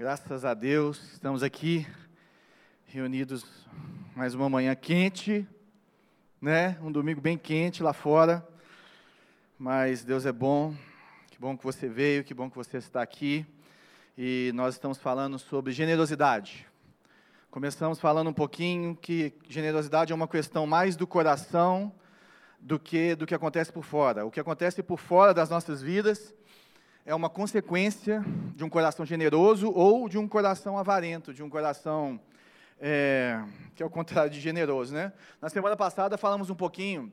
Graças a Deus, estamos aqui reunidos mais uma manhã quente, né? Um domingo bem quente lá fora. Mas Deus é bom. Que bom que você veio, que bom que você está aqui. E nós estamos falando sobre generosidade. Começamos falando um pouquinho que generosidade é uma questão mais do coração do que do que acontece por fora. O que acontece por fora das nossas vidas é uma consequência de um coração generoso ou de um coração avarento, de um coração é, que é o contrário de generoso, né? Na semana passada falamos um pouquinho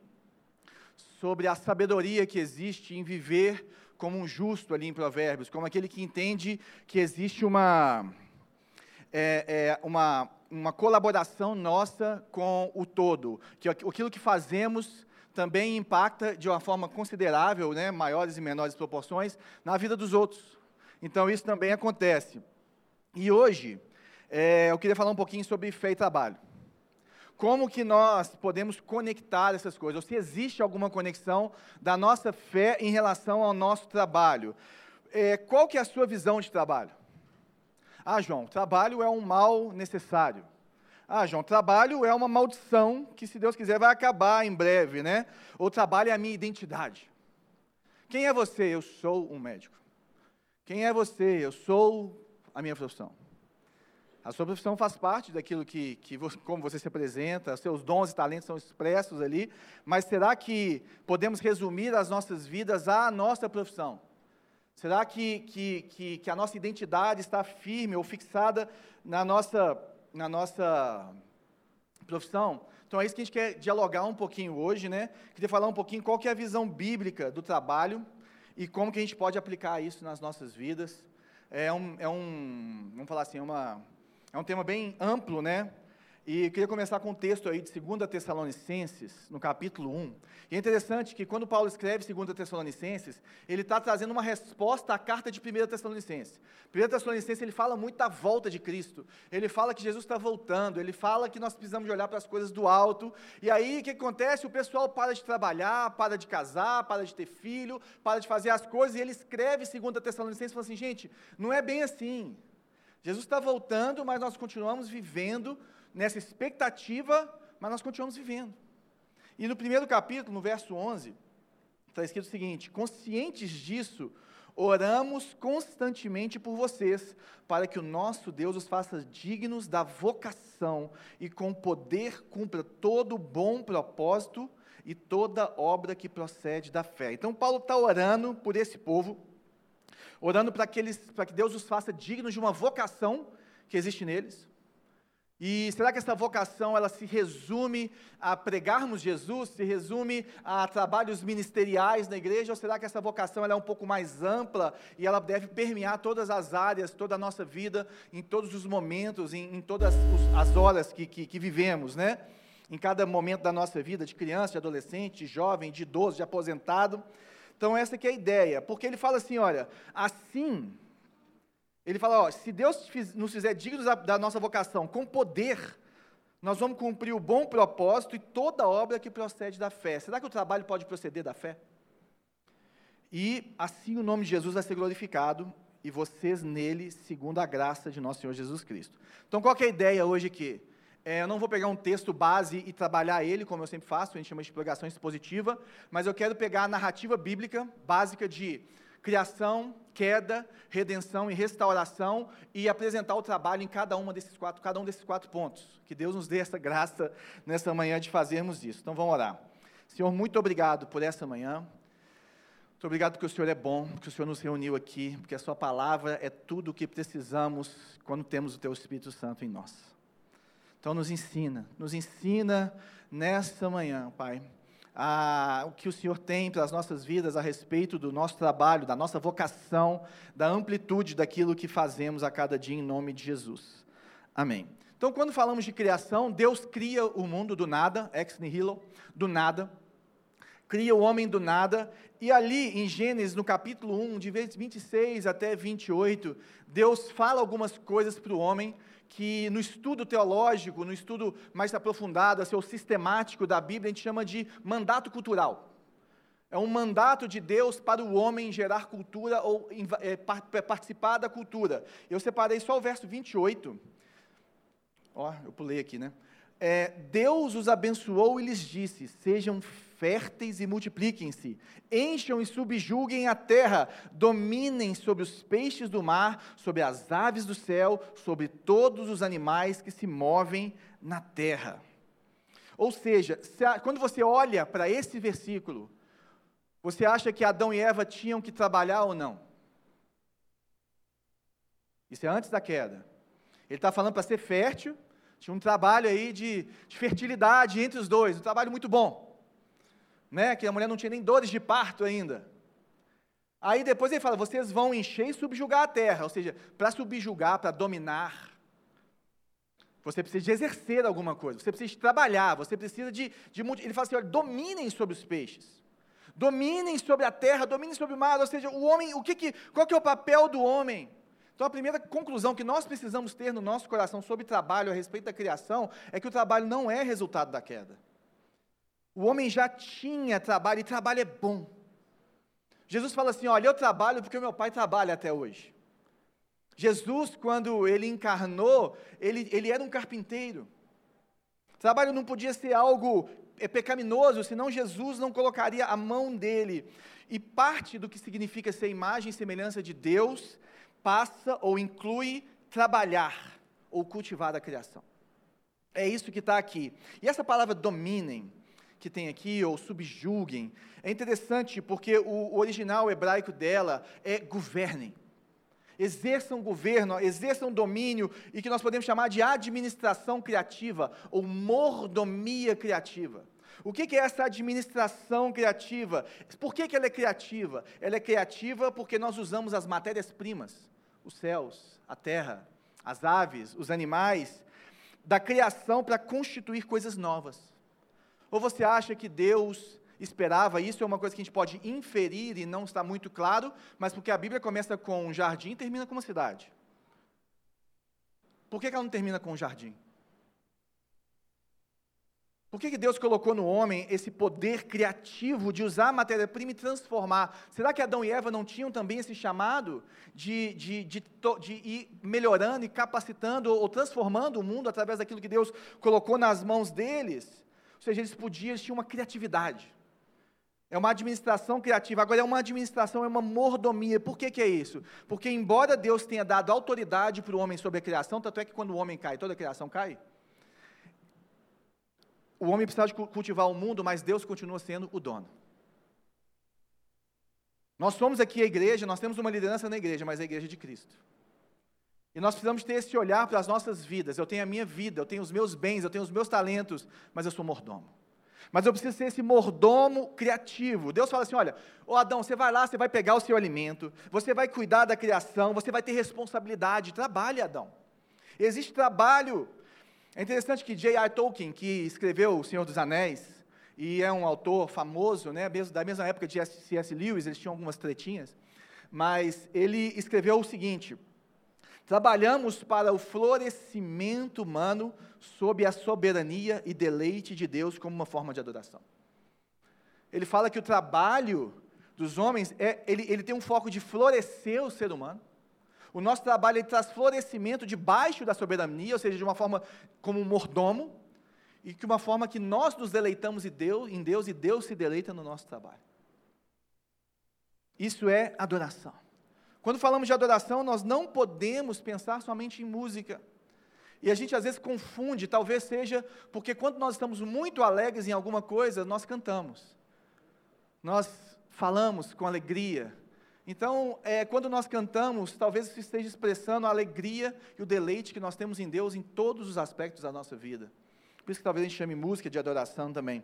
sobre a sabedoria que existe em viver como um justo ali em Provérbios, como aquele que entende que existe uma é, é, uma, uma colaboração nossa com o todo, que aquilo que fazemos também impacta de uma forma considerável, né, maiores e menores proporções, na vida dos outros. Então, isso também acontece. E hoje, é, eu queria falar um pouquinho sobre fé e trabalho. Como que nós podemos conectar essas coisas? Ou se existe alguma conexão da nossa fé em relação ao nosso trabalho? É, qual que é a sua visão de trabalho? Ah, João, trabalho é um mal necessário. Ah, João, trabalho é uma maldição que, se Deus quiser, vai acabar em breve, né? O trabalho é a minha identidade. Quem é você? Eu sou um médico. Quem é você? Eu sou a minha profissão. A sua profissão faz parte daquilo que, que como você se apresenta, seus dons e talentos são expressos ali, mas será que podemos resumir as nossas vidas à nossa profissão? Será que, que, que, que a nossa identidade está firme ou fixada na nossa na nossa profissão. Então é isso que a gente quer dialogar um pouquinho hoje, né? Queria falar um pouquinho qual que é a visão bíblica do trabalho e como que a gente pode aplicar isso nas nossas vidas. É um, é um vamos falar assim, é uma, é um tema bem amplo, né? E queria começar com um texto aí de 2 Tessalonicenses, no capítulo 1. E é interessante que quando Paulo escreve 2 Tessalonicenses, ele está trazendo uma resposta à carta de 1 Tessalonicenses. 1 Tessalonicenses, ele fala muito da volta de Cristo. Ele fala que Jesus está voltando, ele fala que nós precisamos olhar para as coisas do alto. E aí, o que acontece? O pessoal para de trabalhar, para de casar, para de ter filho, para de fazer as coisas, e ele escreve 2 Tessalonicenses e fala assim, gente, não é bem assim. Jesus está voltando, mas nós continuamos vivendo nessa expectativa, mas nós continuamos vivendo. E no primeiro capítulo, no verso 11, está escrito o seguinte: Conscientes disso, oramos constantemente por vocês, para que o nosso Deus os faça dignos da vocação e com poder cumpra todo bom propósito e toda obra que procede da fé. Então, Paulo está orando por esse povo, orando para que, eles, para que Deus os faça dignos de uma vocação que existe neles, e será que essa vocação ela se resume a pregarmos Jesus, se resume a trabalhos ministeriais na igreja, ou será que essa vocação ela é um pouco mais ampla e ela deve permear todas as áreas, toda a nossa vida, em todos os momentos, em, em todas as horas que, que, que vivemos, né? Em cada momento da nossa vida, de criança, de adolescente, de jovem, de idoso, de aposentado. Então essa que é a ideia, porque ele fala assim, olha, assim ele fala: ó, se Deus nos fizer dignos da, da nossa vocação com poder, nós vamos cumprir o bom propósito e toda obra que procede da fé. Será que o trabalho pode proceder da fé? E assim o nome de Jesus vai ser glorificado e vocês nele, segundo a graça de nosso Senhor Jesus Cristo. Então, qual é a ideia hoje aqui? É, eu não vou pegar um texto base e trabalhar ele, como eu sempre faço, a gente chama de pregação expositiva, mas eu quero pegar a narrativa bíblica básica de criação, queda, redenção e restauração e apresentar o trabalho em cada uma desses quatro, cada um desses quatro pontos. Que Deus nos dê essa graça nessa manhã de fazermos isso. Então vamos orar. Senhor, muito obrigado por essa manhã. Muito obrigado porque o Senhor é bom, porque o Senhor nos reuniu aqui, porque a Sua palavra é tudo o que precisamos quando temos o Teu Espírito Santo em nós. Então nos ensina, nos ensina nessa manhã, Pai, a, o que o Senhor tem para as nossas vidas a respeito do nosso trabalho, da nossa vocação, da amplitude daquilo que fazemos a cada dia em nome de Jesus. Amém. Então, quando falamos de criação, Deus cria o mundo do nada, ex nihilo, do nada, cria o homem do nada, e ali em Gênesis, no capítulo 1, de 26 até 28, Deus fala algumas coisas para o homem que no estudo teológico, no estudo mais aprofundado, assim, ou sistemático da Bíblia, a gente chama de mandato cultural. É um mandato de Deus para o homem gerar cultura ou é, participar da cultura. Eu separei só o verso 28. Ó, eu pulei aqui, né? É, Deus os abençoou e lhes disse: Sejam férteis e multipliquem-se, encham e subjuguem a terra, dominem sobre os peixes do mar, sobre as aves do céu, sobre todos os animais que se movem na terra. Ou seja, quando você olha para esse versículo, você acha que Adão e Eva tinham que trabalhar ou não? Isso é antes da queda. Ele está falando para ser fértil, tinha um trabalho aí de, de, fertilidade entre os dois, um trabalho muito bom. Né? Que a mulher não tinha nem dores de parto ainda. Aí depois ele fala: vocês vão encher e subjugar a terra. Ou seja, para subjugar, para dominar, você precisa de exercer alguma coisa, você precisa de trabalhar, você precisa de. de ele fala assim: olha, dominem sobre os peixes dominem sobre a terra, dominem sobre o mar, ou seja, o homem, o que, que qual que é o papel do homem? Então a primeira conclusão que nós precisamos ter no nosso coração sobre trabalho a respeito da criação é que o trabalho não é resultado da queda. O homem já tinha trabalho e trabalho é bom. Jesus fala assim: olha, eu trabalho porque o meu pai trabalha até hoje. Jesus, quando ele encarnou, ele, ele era um carpinteiro. Trabalho não podia ser algo é pecaminoso, senão Jesus não colocaria a mão dele. E parte do que significa ser imagem e semelhança de Deus passa ou inclui trabalhar ou cultivar a criação. É isso que está aqui. E essa palavra dominem, que tem aqui, ou subjuguem, é interessante porque o original hebraico dela é governem exerçam governo, exerçam domínio e que nós podemos chamar de administração criativa ou mordomia criativa. O que é essa administração criativa? Por que, ela é criativa? Ela é criativa porque nós usamos as matérias-primas, os céus, a terra, as aves, os animais, da criação para constituir coisas novas. Ou você acha que Deus esperava, isso é uma coisa que a gente pode inferir e não está muito claro, mas porque a Bíblia começa com um jardim e termina com uma cidade. Por que, ela não termina com um jardim? Por que, que Deus colocou no homem esse poder criativo de usar a matéria-prima e transformar? Será que Adão e Eva não tinham também esse chamado de, de, de, de ir melhorando e capacitando ou transformando o mundo através daquilo que Deus colocou nas mãos deles? Ou seja, eles podiam, eles tinham uma criatividade. É uma administração criativa. Agora, é uma administração, é uma mordomia. Por que, que é isso? Porque, embora Deus tenha dado autoridade para o homem sobre a criação, tanto é que quando o homem cai, toda a criação cai. O homem precisa cultivar o mundo, mas Deus continua sendo o dono. Nós somos aqui a igreja, nós temos uma liderança na igreja, mas é a igreja de Cristo. E nós precisamos ter esse olhar para as nossas vidas. Eu tenho a minha vida, eu tenho os meus bens, eu tenho os meus talentos, mas eu sou mordomo. Mas eu preciso ser esse mordomo criativo. Deus fala assim: olha, ô Adão, você vai lá, você vai pegar o seu alimento, você vai cuidar da criação, você vai ter responsabilidade. Trabalhe, Adão. Existe trabalho. É interessante que J.R. Tolkien, que escreveu O Senhor dos Anéis, e é um autor famoso, né, da mesma época de C.S. Lewis, eles tinham algumas tretinhas, mas ele escreveu o seguinte: Trabalhamos para o florescimento humano sob a soberania e deleite de Deus como uma forma de adoração. Ele fala que o trabalho dos homens, é, ele, ele tem um foco de florescer o ser humano. O nosso trabalho ele traz florescimento debaixo da soberania, ou seja, de uma forma como um mordomo, e que uma forma que nós nos deleitamos em Deus, em Deus e Deus se deleita no nosso trabalho. Isso é adoração. Quando falamos de adoração, nós não podemos pensar somente em música. E a gente às vezes confunde, talvez seja porque quando nós estamos muito alegres em alguma coisa, nós cantamos. Nós falamos com alegria. Então, é, quando nós cantamos, talvez isso esteja expressando a alegria e o deleite que nós temos em Deus em todos os aspectos da nossa vida. Por isso que talvez a gente chame música de adoração também.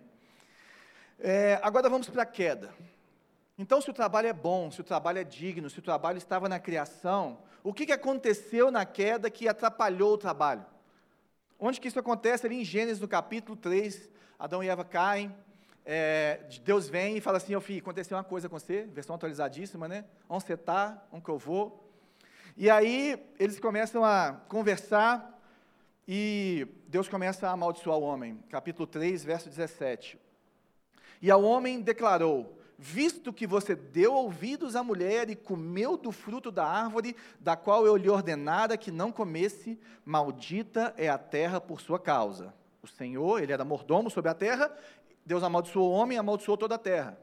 É, agora vamos para a queda. Então, se o trabalho é bom, se o trabalho é digno, se o trabalho estava na criação, o que, que aconteceu na queda que atrapalhou o trabalho? Onde que isso acontece? Ali em Gênesis, no capítulo 3, Adão e Eva caem, é, Deus vem e fala assim, ô filho, aconteceu uma coisa com você, versão atualizadíssima, né? Onde você está, onde que eu vou? E aí, eles começam a conversar, e Deus começa a amaldiçoar o homem. Capítulo 3, verso 17. E ao homem declarou, visto que você deu ouvidos à mulher e comeu do fruto da árvore, da qual eu lhe ordenara que não comesse, maldita é a terra por sua causa. O Senhor, ele era mordomo sobre a terra, Deus amaldiçoou o homem e amaldiçoou toda a terra.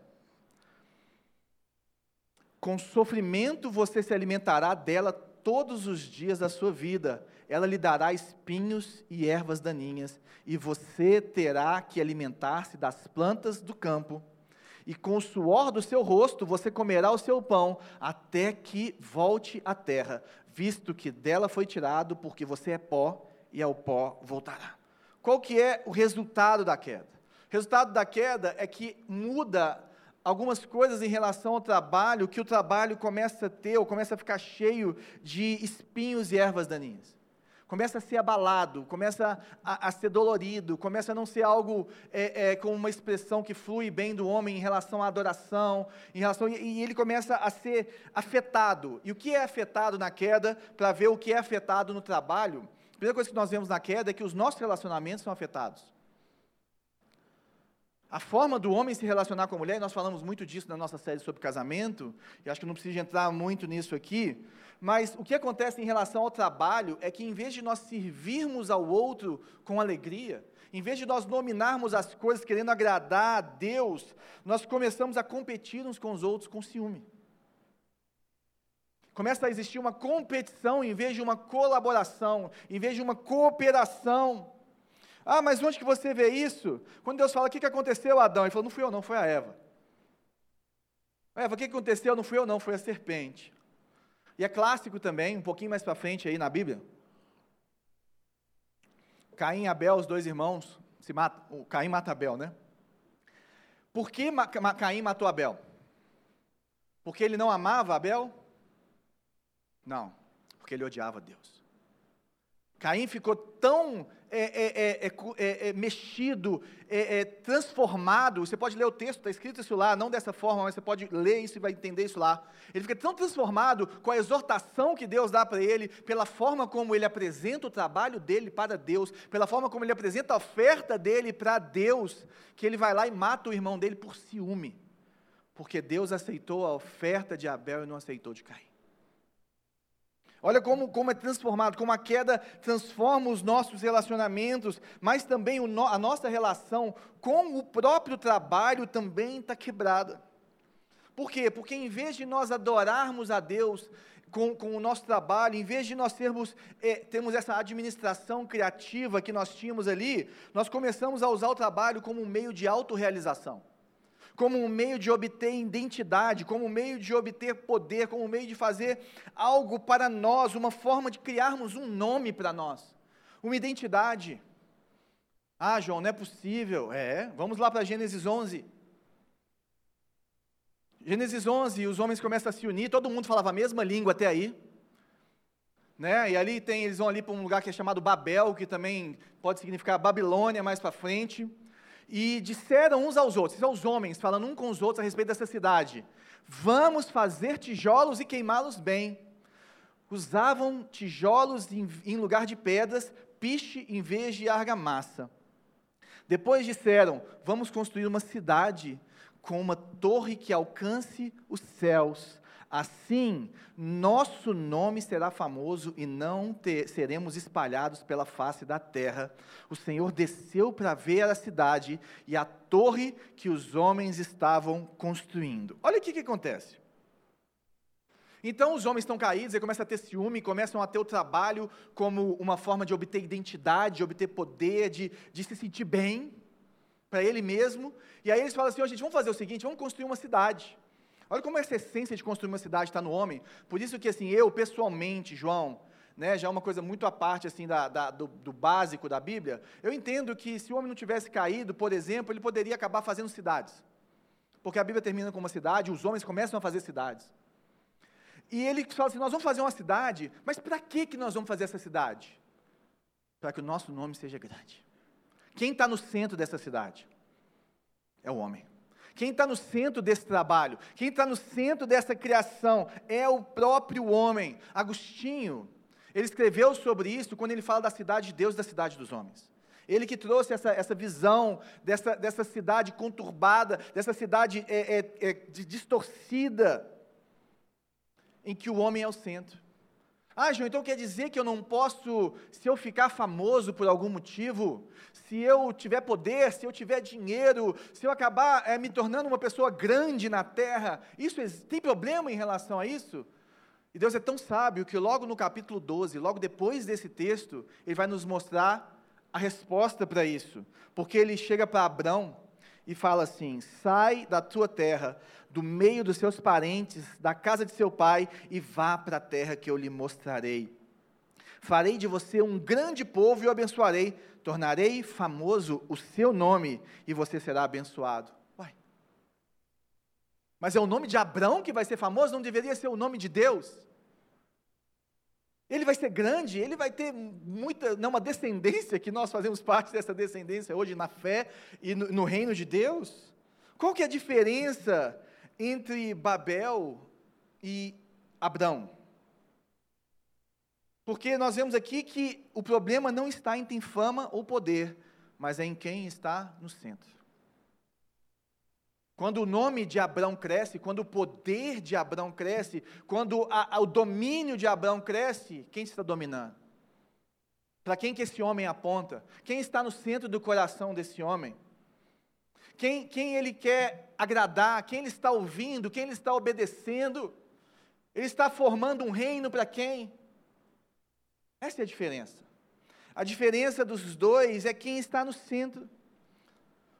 Com sofrimento você se alimentará dela todos os dias da sua vida. Ela lhe dará espinhos e ervas daninhas, e você terá que alimentar-se das plantas do campo e com o suor do seu rosto você comerá o seu pão, até que volte à terra, visto que dela foi tirado, porque você é pó, e ao pó voltará. Qual que é o resultado da queda? O resultado da queda é que muda algumas coisas em relação ao trabalho, que o trabalho começa a ter, ou começa a ficar cheio de espinhos e ervas daninhas começa a ser abalado, começa a, a ser dolorido, começa a não ser algo é, é, com uma expressão que flui bem do homem em relação à adoração, em relação, e, e ele começa a ser afetado. E o que é afetado na queda, para ver o que é afetado no trabalho, a primeira coisa que nós vemos na queda é que os nossos relacionamentos são afetados. A forma do homem se relacionar com a mulher, nós falamos muito disso na nossa série sobre casamento, e acho que não precisa entrar muito nisso aqui, mas o que acontece em relação ao trabalho é que, em vez de nós servirmos ao outro com alegria, em vez de nós nominarmos as coisas querendo agradar a Deus, nós começamos a competir uns com os outros com ciúme. Começa a existir uma competição em vez de uma colaboração, em vez de uma cooperação. Ah, mas onde que você vê isso? Quando Deus fala, o que, que aconteceu, Adão? Ele falou, não fui eu não, foi a Eva. Eva, o que, aconteceu? Não fui eu não, foi a serpente. E é clássico também, um pouquinho mais para frente aí na Bíblia. Caim e Abel, os dois irmãos, se Caim mata Abel, né? Por que Caim matou Abel? Porque ele não amava Abel? Não, porque ele odiava Deus. Caim ficou tão é é, é, é, é, mexido, transformado. Você pode ler o texto, está escrito isso lá, não dessa forma, mas você pode ler isso e vai entender isso lá. Ele fica tão transformado com a exortação que Deus dá para ele, pela forma como ele apresenta o trabalho dele para Deus, pela forma como ele apresenta a oferta dele para Deus, que ele vai lá e mata o irmão dele por ciúme. Porque Deus aceitou a oferta de Abel e não aceitou de Caim. Olha como, como é transformado, como a queda transforma os nossos relacionamentos, mas também no, a nossa relação com o próprio trabalho também está quebrada. Por quê? Porque em vez de nós adorarmos a Deus com, com o nosso trabalho, em vez de nós termos, é, termos essa administração criativa que nós tínhamos ali, nós começamos a usar o trabalho como um meio de autorrealização como um meio de obter identidade, como um meio de obter poder, como um meio de fazer algo para nós, uma forma de criarmos um nome para nós, uma identidade. Ah, João, não é possível. É, vamos lá para Gênesis 11. Gênesis 11, os homens começam a se unir, todo mundo falava a mesma língua até aí. Né? E ali tem, eles vão ali para um lugar que é chamado Babel, que também pode significar Babilônia mais para frente e disseram uns aos outros, são os homens falando uns com os outros a respeito dessa cidade: Vamos fazer tijolos e queimá-los bem. Usavam tijolos em, em lugar de pedras, piche em vez de argamassa. Depois disseram: Vamos construir uma cidade com uma torre que alcance os céus Assim, nosso nome será famoso e não ter, seremos espalhados pela face da terra. O Senhor desceu para ver a cidade e a torre que os homens estavam construindo. Olha o que, que acontece. Então os homens estão caídos, e começam a ter ciúme, começam a ter o trabalho como uma forma de obter identidade, de obter poder, de, de se sentir bem para ele mesmo. E aí eles falam assim: oh, gente, vamos fazer o seguinte, vamos construir uma cidade. Olha como essa essência de construir uma cidade está no homem. Por isso que assim, eu pessoalmente, João, né, já é uma coisa muito à parte assim da, da do, do, básico da Bíblia. Eu entendo que se o homem não tivesse caído, por exemplo, ele poderia acabar fazendo cidades, porque a Bíblia termina com uma cidade, os homens começam a fazer cidades. E ele fala assim: nós vamos fazer uma cidade, mas para que que nós vamos fazer essa cidade? Para que o nosso nome seja grande. Quem está no centro dessa cidade? É o homem. Quem está no centro desse trabalho, quem está no centro dessa criação é o próprio homem. Agostinho, ele escreveu sobre isso quando ele fala da cidade de Deus e da cidade dos homens. Ele que trouxe essa, essa visão dessa, dessa cidade conturbada, dessa cidade é, é, é, distorcida, em que o homem é o centro. Ah, João, então quer dizer que eu não posso, se eu ficar famoso por algum motivo, se eu tiver poder, se eu tiver dinheiro, se eu acabar é, me tornando uma pessoa grande na terra, isso tem problema em relação a isso? E Deus é tão sábio que logo no capítulo 12, logo depois desse texto, ele vai nos mostrar a resposta para isso. Porque ele chega para Abraão e fala assim: sai da tua terra, do meio dos seus parentes, da casa de seu pai, e vá para a terra que eu lhe mostrarei. Farei de você um grande povo e o abençoarei, tornarei famoso o seu nome, e você será abençoado. Uai. Mas é o nome de Abraão que vai ser famoso, não deveria ser o nome de Deus? Ele vai ser grande, ele vai ter muita, não, uma descendência, que nós fazemos parte dessa descendência hoje na fé e no, no reino de Deus. Qual que é a diferença entre Babel e Abraão? Porque nós vemos aqui que o problema não está em ter fama ou poder, mas é em quem está no centro. Quando o nome de Abraão cresce, quando o poder de Abraão cresce, quando a, a, o domínio de Abraão cresce, quem está dominando? Para quem que esse homem aponta? Quem está no centro do coração desse homem? Quem, quem ele quer agradar? Quem ele está ouvindo? Quem ele está obedecendo? Ele está formando um reino para quem? Essa é a diferença. A diferença dos dois é quem está no centro.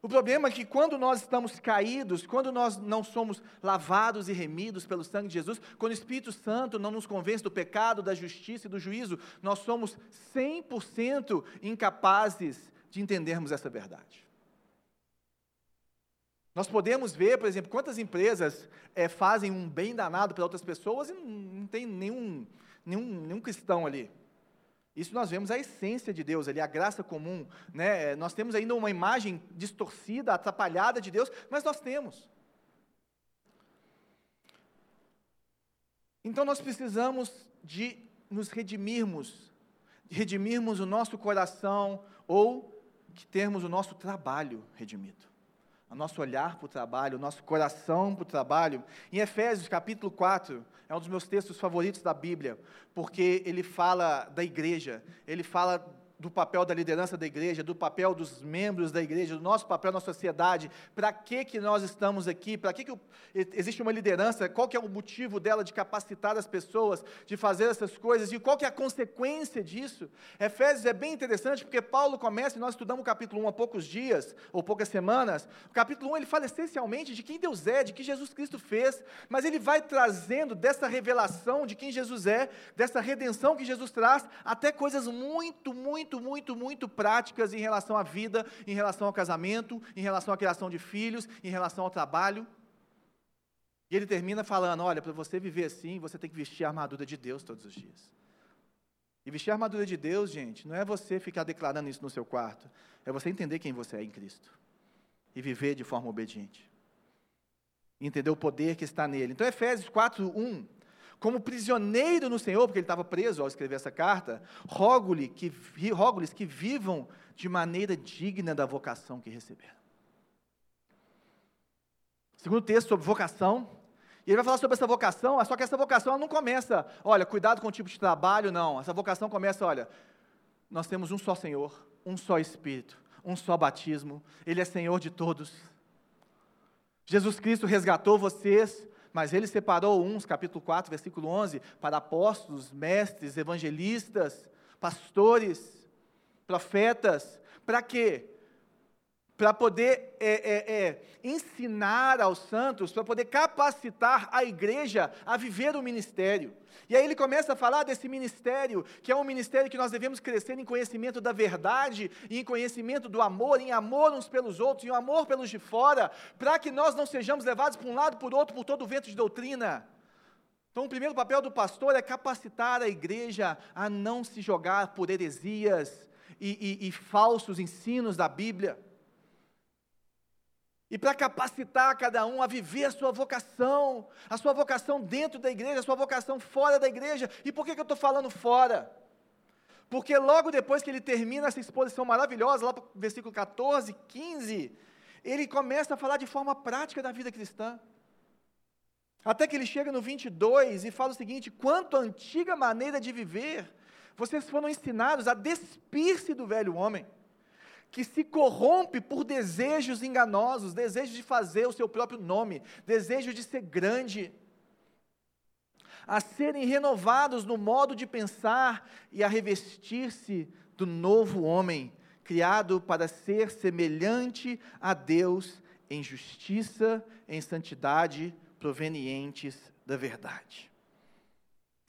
O problema é que quando nós estamos caídos, quando nós não somos lavados e remidos pelo sangue de Jesus, quando o Espírito Santo não nos convence do pecado, da justiça e do juízo, nós somos 100% incapazes de entendermos essa verdade. Nós podemos ver, por exemplo, quantas empresas é, fazem um bem danado para outras pessoas e não, não tem nenhum, nenhum, nenhum cristão ali. Isso nós vemos a essência de Deus ali, a graça comum. Né? Nós temos ainda uma imagem distorcida, atrapalhada de Deus, mas nós temos. Então nós precisamos de nos redimirmos, de redimirmos o nosso coração ou de termos o nosso trabalho redimido o nosso olhar para o trabalho, o nosso coração para o trabalho. Em Efésios capítulo 4, é um dos meus textos favoritos da Bíblia, porque ele fala da igreja, ele fala do papel da liderança da igreja, do papel dos membros da igreja, do nosso papel na sociedade, para que que nós estamos aqui, para que, que existe uma liderança, qual que é o motivo dela de capacitar as pessoas, de fazer essas coisas, e qual que é a consequência disso. Efésios é bem interessante, porque Paulo começa, e nós estudamos o capítulo 1 há poucos dias, ou poucas semanas, o capítulo 1 ele fala essencialmente de quem Deus é, de que Jesus Cristo fez, mas ele vai trazendo dessa revelação de quem Jesus é, dessa redenção que Jesus traz, até coisas muito, muito muito, muito, muito práticas em relação à vida, em relação ao casamento, em relação à criação de filhos, em relação ao trabalho. E ele termina falando: olha, para você viver assim, você tem que vestir a armadura de Deus todos os dias. E vestir a armadura de Deus, gente, não é você ficar declarando isso no seu quarto, é você entender quem você é em Cristo e viver de forma obediente. Entender o poder que está nele. Então, Efésios 4, 1 como prisioneiro no Senhor, porque ele estava preso ao escrever essa carta, rogo-lhe que, rogo-lhes que vivam de maneira digna da vocação que receberam. Segundo texto sobre vocação, e ele vai falar sobre essa vocação, só que essa vocação não começa, olha, cuidado com o tipo de trabalho, não. Essa vocação começa, olha, nós temos um só Senhor, um só Espírito, um só batismo, Ele é Senhor de todos. Jesus Cristo resgatou vocês mas ele separou uns, capítulo 4, versículo 11, para apóstolos, mestres, evangelistas, pastores, profetas, para quê? Para poder é, é, é, ensinar aos santos, para poder capacitar a igreja a viver o ministério. E aí ele começa a falar desse ministério, que é um ministério que nós devemos crescer em conhecimento da verdade, e em conhecimento do amor, em amor uns pelos outros, em amor pelos de fora, para que nós não sejamos levados para um lado, por outro, por todo o vento de doutrina. Então, o primeiro papel do pastor é capacitar a igreja a não se jogar por heresias e, e, e falsos ensinos da Bíblia e para capacitar cada um a viver a sua vocação, a sua vocação dentro da igreja, a sua vocação fora da igreja. E por que, que eu estou falando fora? Porque logo depois que ele termina essa exposição maravilhosa, lá para o versículo 14, 15, ele começa a falar de forma prática da vida cristã. Até que ele chega no 22 e fala o seguinte: quanto à antiga maneira de viver, vocês foram ensinados a despir-se do velho homem, que se corrompe por desejos enganosos, desejo de fazer o seu próprio nome, desejo de ser grande, a serem renovados no modo de pensar e a revestir-se do novo homem, criado para ser semelhante a Deus em justiça, em santidade, provenientes da verdade.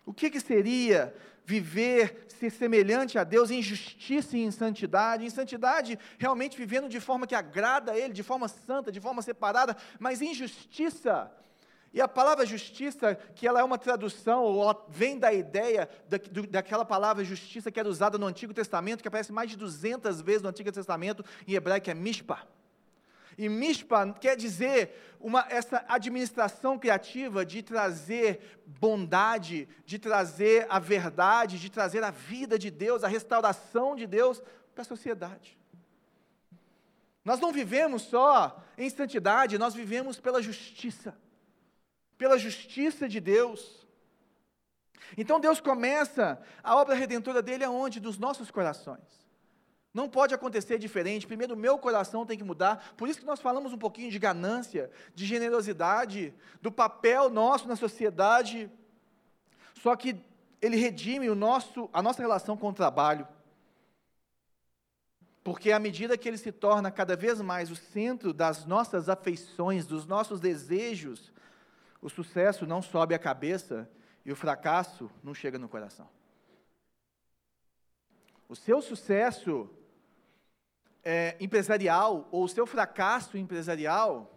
O que, que seria viver, ser semelhante a Deus em justiça e em santidade? Em santidade, realmente vivendo de forma que agrada a Ele, de forma santa, de forma separada, mas em justiça. E a palavra justiça, que ela é uma tradução, ou vem da ideia da, do, daquela palavra justiça que era usada no Antigo Testamento, que aparece mais de 200 vezes no Antigo Testamento, em hebraico é mishpah. E Mishpa quer dizer uma, essa administração criativa de trazer bondade, de trazer a verdade, de trazer a vida de Deus, a restauração de Deus para a sociedade. Nós não vivemos só em santidade, nós vivemos pela justiça, pela justiça de Deus. Então Deus começa a obra redentora dele aonde? Dos nossos corações. Não pode acontecer diferente. Primeiro, o meu coração tem que mudar. Por isso que nós falamos um pouquinho de ganância, de generosidade, do papel nosso na sociedade. Só que ele redime o nosso, a nossa relação com o trabalho. Porque à medida que ele se torna cada vez mais o centro das nossas afeições, dos nossos desejos, o sucesso não sobe a cabeça e o fracasso não chega no coração. O seu sucesso é, empresarial ou o seu fracasso empresarial,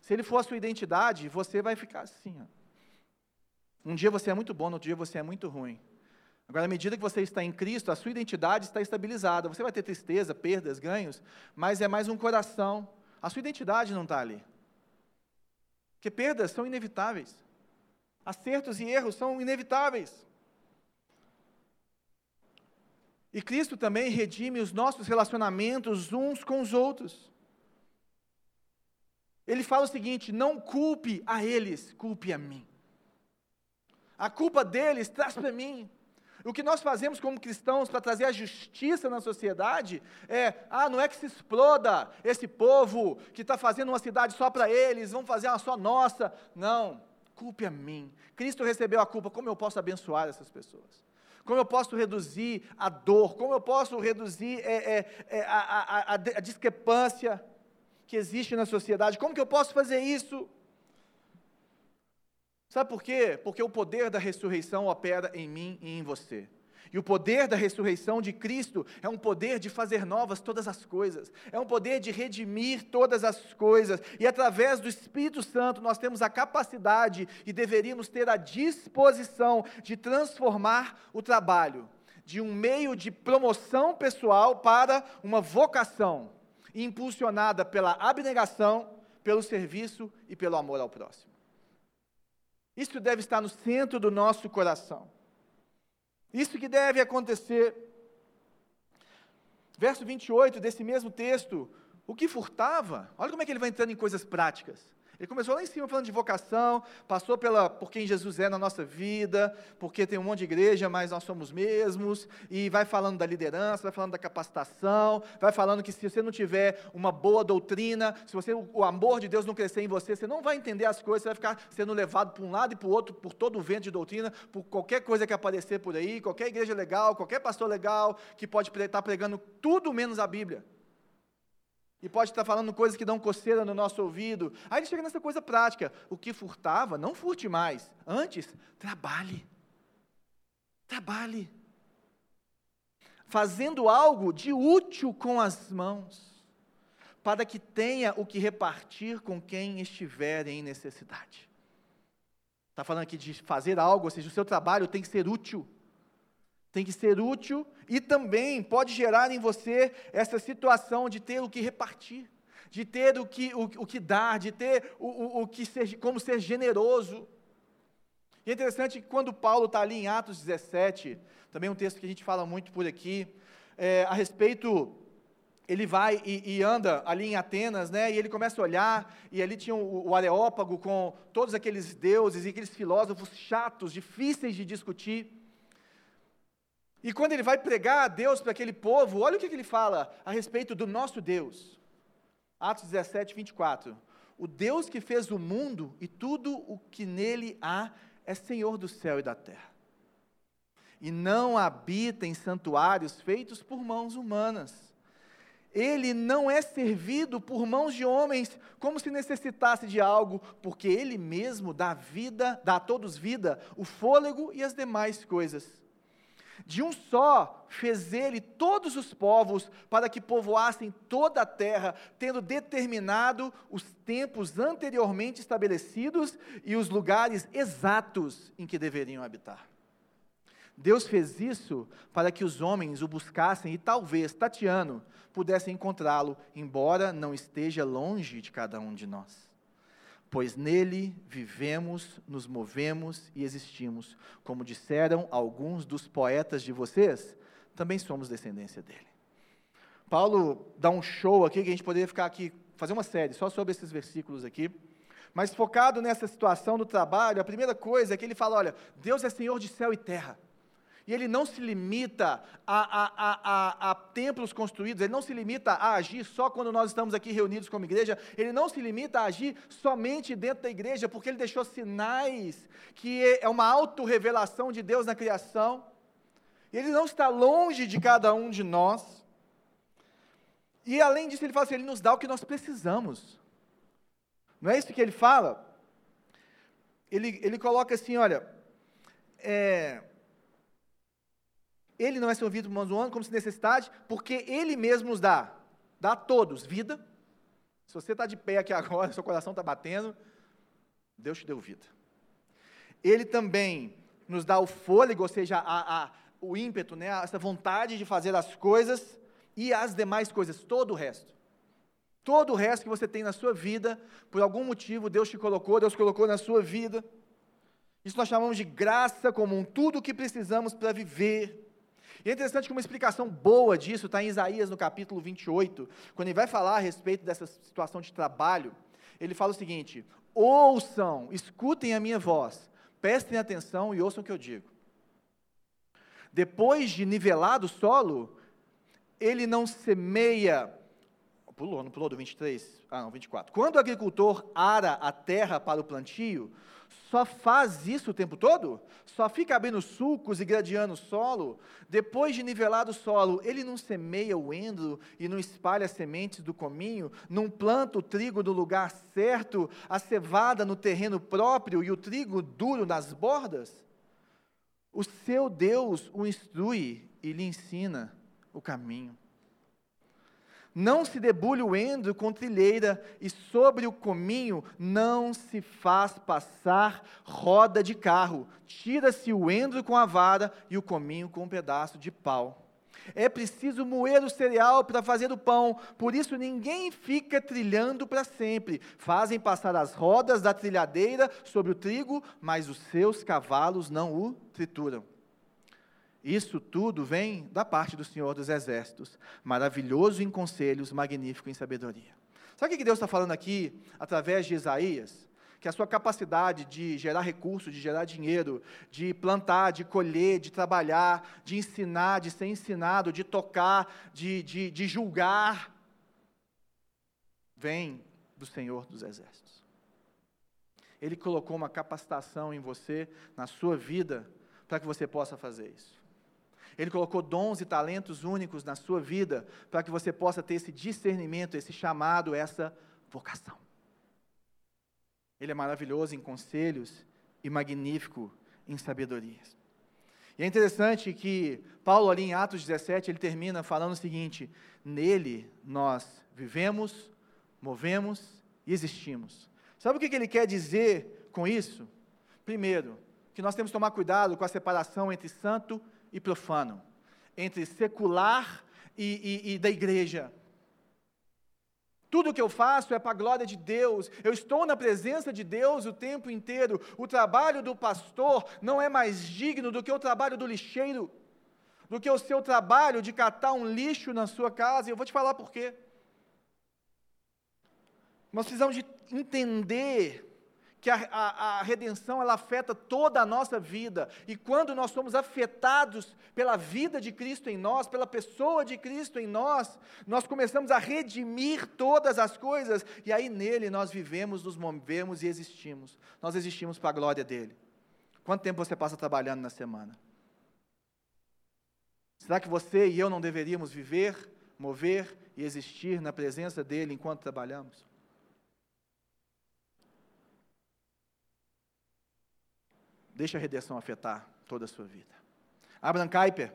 se ele for a sua identidade, você vai ficar assim. Ó. Um dia você é muito bom, no outro dia você é muito ruim. Agora, à medida que você está em Cristo, a sua identidade está estabilizada. Você vai ter tristeza, perdas, ganhos, mas é mais um coração. A sua identidade não está ali. Porque perdas são inevitáveis. Acertos e erros são inevitáveis. E Cristo também redime os nossos relacionamentos uns com os outros. Ele fala o seguinte: não culpe a eles, culpe a mim. A culpa deles traz para mim. O que nós fazemos como cristãos para trazer a justiça na sociedade é: ah, não é que se exploda esse povo que está fazendo uma cidade só para eles, vão fazer uma só nossa. Não, culpe a mim. Cristo recebeu a culpa, como eu posso abençoar essas pessoas? Como eu posso reduzir a dor, como eu posso reduzir é, é, é, a, a, a, a discrepância que existe na sociedade, como que eu posso fazer isso? Sabe por quê? Porque o poder da ressurreição opera em mim e em você. E o poder da ressurreição de Cristo é um poder de fazer novas todas as coisas, é um poder de redimir todas as coisas, e através do Espírito Santo nós temos a capacidade e deveríamos ter a disposição de transformar o trabalho de um meio de promoção pessoal para uma vocação impulsionada pela abnegação, pelo serviço e pelo amor ao próximo. Isso deve estar no centro do nosso coração. Isso que deve acontecer. Verso 28 desse mesmo texto, o que furtava, olha como é que ele vai entrando em coisas práticas. Ele começou lá em cima falando de vocação, passou pela, por quem Jesus é na nossa vida, porque tem um monte de igreja, mas nós somos mesmos, e vai falando da liderança, vai falando da capacitação, vai falando que se você não tiver uma boa doutrina, se você o amor de Deus não crescer em você, você não vai entender as coisas, você vai ficar sendo levado para um lado e para o outro por todo o vento de doutrina, por qualquer coisa que aparecer por aí, qualquer igreja legal, qualquer pastor legal que pode estar pregando tudo menos a Bíblia e pode estar falando coisas que dão coceira no nosso ouvido. Aí ele chega nessa coisa prática. O que furtava, não furte mais. Antes, trabalhe. Trabalhe. Fazendo algo de útil com as mãos, para que tenha o que repartir com quem estiver em necessidade. Está falando aqui de fazer algo, ou seja, o seu trabalho tem que ser útil tem que ser útil e também pode gerar em você essa situação de ter o que repartir, de ter o que, o, o que dar, de ter o, o, o que ser, como ser generoso. E é interessante que quando Paulo está ali em Atos 17, também um texto que a gente fala muito por aqui, é, a respeito ele vai e, e, anda ali em Atenas, né? E ele começa a olhar, e ali tinha o, o Areópago com todos aqueles deuses e aqueles filósofos chatos, difíceis de discutir. E quando ele vai pregar a Deus para aquele povo, olha o que, ele fala a respeito do nosso Deus. Atos 17, 24. O Deus que fez o mundo e tudo o que nele há é Senhor do céu e da terra. E não habita em santuários feitos por mãos humanas ele não é servido por mãos de homens como se necessitasse de algo, porque ele mesmo dá vida, dá a todos vida, o fôlego e as demais coisas. De um só fez ele todos os povos para que povoassem toda a terra, tendo determinado os tempos anteriormente estabelecidos e os lugares exatos em que deveriam habitar. Deus fez isso para que os homens o buscassem e talvez, tateando, pudessem encontrá-lo, embora não esteja longe de cada um de nós. Pois nele vivemos, nos movemos e existimos. Como disseram alguns dos poetas de vocês, também somos descendência dele. Paulo dá um show aqui que a gente poderia ficar aqui, fazer uma série só sobre esses versículos aqui. Mas focado nessa situação do trabalho, a primeira coisa é que ele fala: olha, Deus é Senhor de céu e terra. E ele não se limita a, a, a, a, templos construídos, ele não se limita a agir só quando nós estamos aqui reunidos como igreja, ele não se limita a agir somente dentro da igreja, porque ele deixou sinais que é uma autorrevelação de Deus na criação. Ele não está longe de cada um de nós. E além disso, ele fala assim: ele nos dá o que nós precisamos. Não é isso que ele fala? Ele, ele coloca assim: olha, é ele não é servido por mãos humanas como se necessidade, porque Ele mesmo nos dá, dá a todos vida. Se você está de pé aqui agora, seu coração está batendo, Deus te deu vida. Ele também nos dá o fôlego, ou seja, a, a, o ímpeto, né, essa vontade de fazer as coisas e as demais coisas, todo o resto. Todo o resto que você tem na sua vida, por algum motivo Deus te colocou, Deus colocou na sua vida. Isso nós chamamos de graça comum, tudo o que precisamos para viver. E é interessante que uma explicação boa disso está em Isaías, no capítulo 28, quando ele vai falar a respeito dessa situação de trabalho, ele fala o seguinte: ouçam, escutem a minha voz, prestem atenção e ouçam o que eu digo. Depois de nivelado o solo, ele não semeia. Pulou, não pulou do 23? Ah, não, 24. Quando o agricultor ara a terra para o plantio, só faz isso o tempo todo? Só fica abrindo sulcos e gradeando o solo? Depois de nivelado o solo, ele não semeia o endro e não espalha as sementes do cominho? Não planta o trigo no lugar certo, a cevada no terreno próprio e o trigo duro nas bordas? O seu Deus o instrui e lhe ensina o caminho. Não se debulhe o endro com trilheira, e sobre o cominho não se faz passar roda de carro. Tira-se o endro com a vara e o cominho com um pedaço de pau. É preciso moer o cereal para fazer o pão, por isso ninguém fica trilhando para sempre. Fazem passar as rodas da trilhadeira sobre o trigo, mas os seus cavalos não o trituram. Isso tudo vem da parte do Senhor dos Exércitos, maravilhoso em conselhos, magnífico em sabedoria. Sabe o que Deus está falando aqui, através de Isaías? Que a sua capacidade de gerar recursos, de gerar dinheiro, de plantar, de colher, de trabalhar, de ensinar, de ser ensinado, de tocar, de, de, de julgar, vem do Senhor dos Exércitos. Ele colocou uma capacitação em você, na sua vida, para que você possa fazer isso. Ele colocou dons e talentos únicos na sua vida para que você possa ter esse discernimento, esse chamado, essa vocação. Ele é maravilhoso em conselhos e magnífico em sabedorias. E é interessante que Paulo, ali em Atos 17, ele termina falando o seguinte: Nele nós vivemos, movemos e existimos. Sabe o que ele quer dizer com isso? Primeiro, que nós temos que tomar cuidado com a separação entre santo e profano, entre secular e, e, e da igreja. Tudo que eu faço é para a glória de Deus. Eu estou na presença de Deus o tempo inteiro. O trabalho do pastor não é mais digno do que o trabalho do lixeiro. do que o seu trabalho de catar um lixo na sua casa, e eu vou te falar por quê. Nós precisamos de entender que a, a, a, redenção ela afeta toda a nossa vida, e quando nós somos afetados pela vida de Cristo em nós, pela pessoa de Cristo em nós, nós começamos a redimir todas as coisas, e aí nele nós vivemos, nos movemos e existimos. Nós existimos para a glória dele. Quanto tempo você passa trabalhando na semana? Será que você e eu não deveríamos viver, mover e existir na presença dele enquanto trabalhamos? Deixa a redenção afetar toda a sua vida. Abraham Kuyper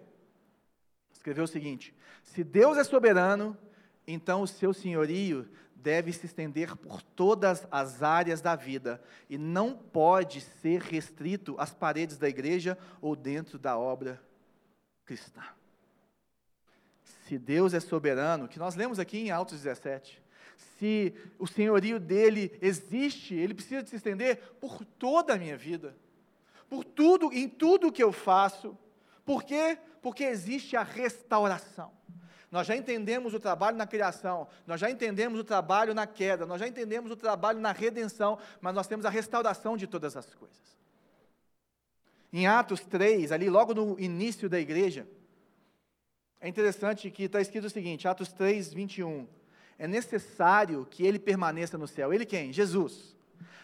escreveu o seguinte: Se Deus é soberano, então o seu senhorio deve se estender por todas as áreas da vida e não pode ser restrito às paredes da igreja ou dentro da obra cristã. Se Deus é soberano, que nós lemos aqui em Atos 17, se o senhorio dele existe, ele precisa se estender por toda a minha vida, por tudo, em tudo que eu faço. Por quê? Porque existe a restauração. Nós já entendemos o trabalho na criação, nós já entendemos o trabalho na queda, nós já entendemos o trabalho na redenção, mas nós temos a restauração de todas as coisas. Em Atos 3, ali logo no início da igreja, é interessante que está escrito o seguinte, Atos 3, 21. É necessário que ele permaneça no céu. Ele quem? Jesus.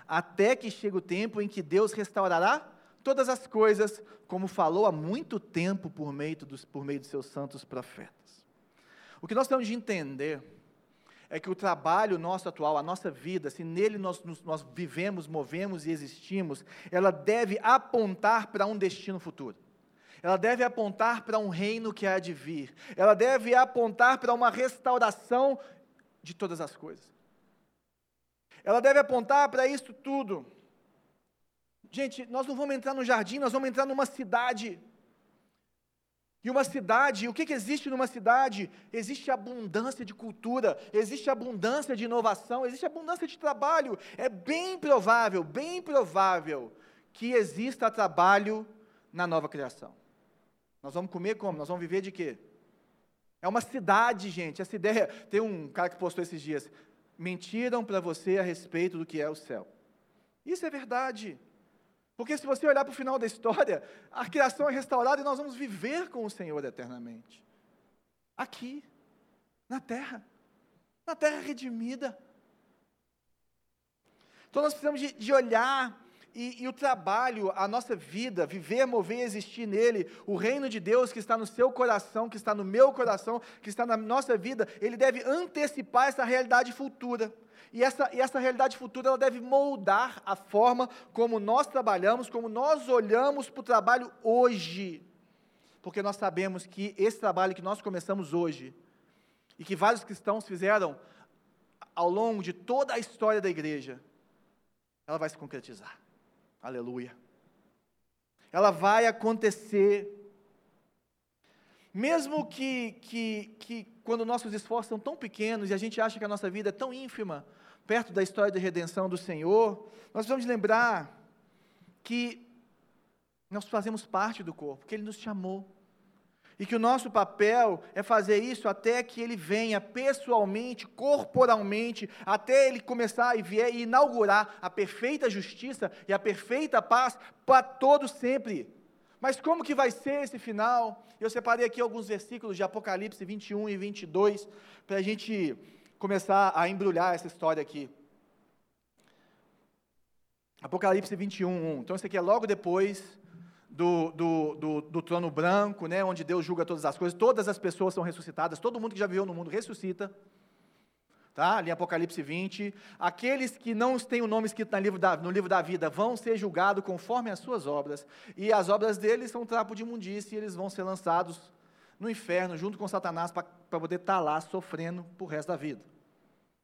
Até que chegue o tempo em que Deus restaurará todas as coisas, como falou há muito tempo por meio dos, por meio dos seus santos profetas. O que nós temos de entender é que o trabalho nosso atual, a nossa vida, se nele nós, nós vivemos, movemos e existimos, ela deve apontar para um destino futuro. Ela deve apontar para um reino que há de vir. Ela deve apontar para uma restauração de todas as coisas. Ela deve apontar para isso tudo. Gente, nós não vamos entrar no jardim, nós vamos entrar numa cidade. E uma cidade, o que, que existe numa cidade? Existe abundância de cultura, existe abundância de inovação, existe abundância de trabalho. É bem provável, bem provável que exista trabalho na nova criação. Nós vamos comer como? Nós vamos viver de quê? É uma cidade, gente. Essa ideia. Tem um cara que postou esses dias. Mentiram para você a respeito do que é o céu. Isso é verdade. Porque se você olhar para o final da história, a criação é restaurada e nós vamos viver com o Senhor eternamente. Aqui, na terra. Na terra redimida. Então nós precisamos de, de olhar e, e, o trabalho, a nossa vida, viver, mover, existir nele, o reino de Deus que está no seu coração, que está no meu coração, que está na nossa vida, ele deve antecipar essa realidade futura. E essa, e essa realidade futura ela deve moldar a forma como nós trabalhamos, como nós olhamos para o trabalho hoje. Porque nós sabemos que esse trabalho que nós começamos hoje, e que vários cristãos fizeram ao longo de toda a história da igreja, ela vai se concretizar. Aleluia. Ela vai acontecer. Mesmo que, que, que quando nossos esforços são tão pequenos e a gente acha que a nossa vida é tão ínfima, perto da história de redenção do Senhor, nós vamos lembrar que nós fazemos parte do corpo, que Ele nos chamou. E que o nosso papel é fazer isso até que Ele venha pessoalmente, corporalmente, até Ele começar e vier e inaugurar a perfeita justiça e a perfeita paz para todos sempre. Mas como que vai ser esse final? Eu separei aqui alguns versículos de Apocalipse 21 e 22 para a gente começar a embrulhar essa história aqui. Apocalipse 21, 1. Então, isso aqui é logo depois do, do, do, do, trono branco, né, onde Deus julga todas as coisas, todas as pessoas são ressuscitadas, todo mundo que já viveu no mundo ressuscita. Tá? Ali em Apocalipse 20. Aqueles que não têm o nome escrito no livro, da, no livro da vida vão ser julgados conforme as suas obras, e as obras deles são trapo de imundície, e eles vão ser lançados no inferno, junto com Satanás, para poder estar tá lá sofrendo por resto da vida.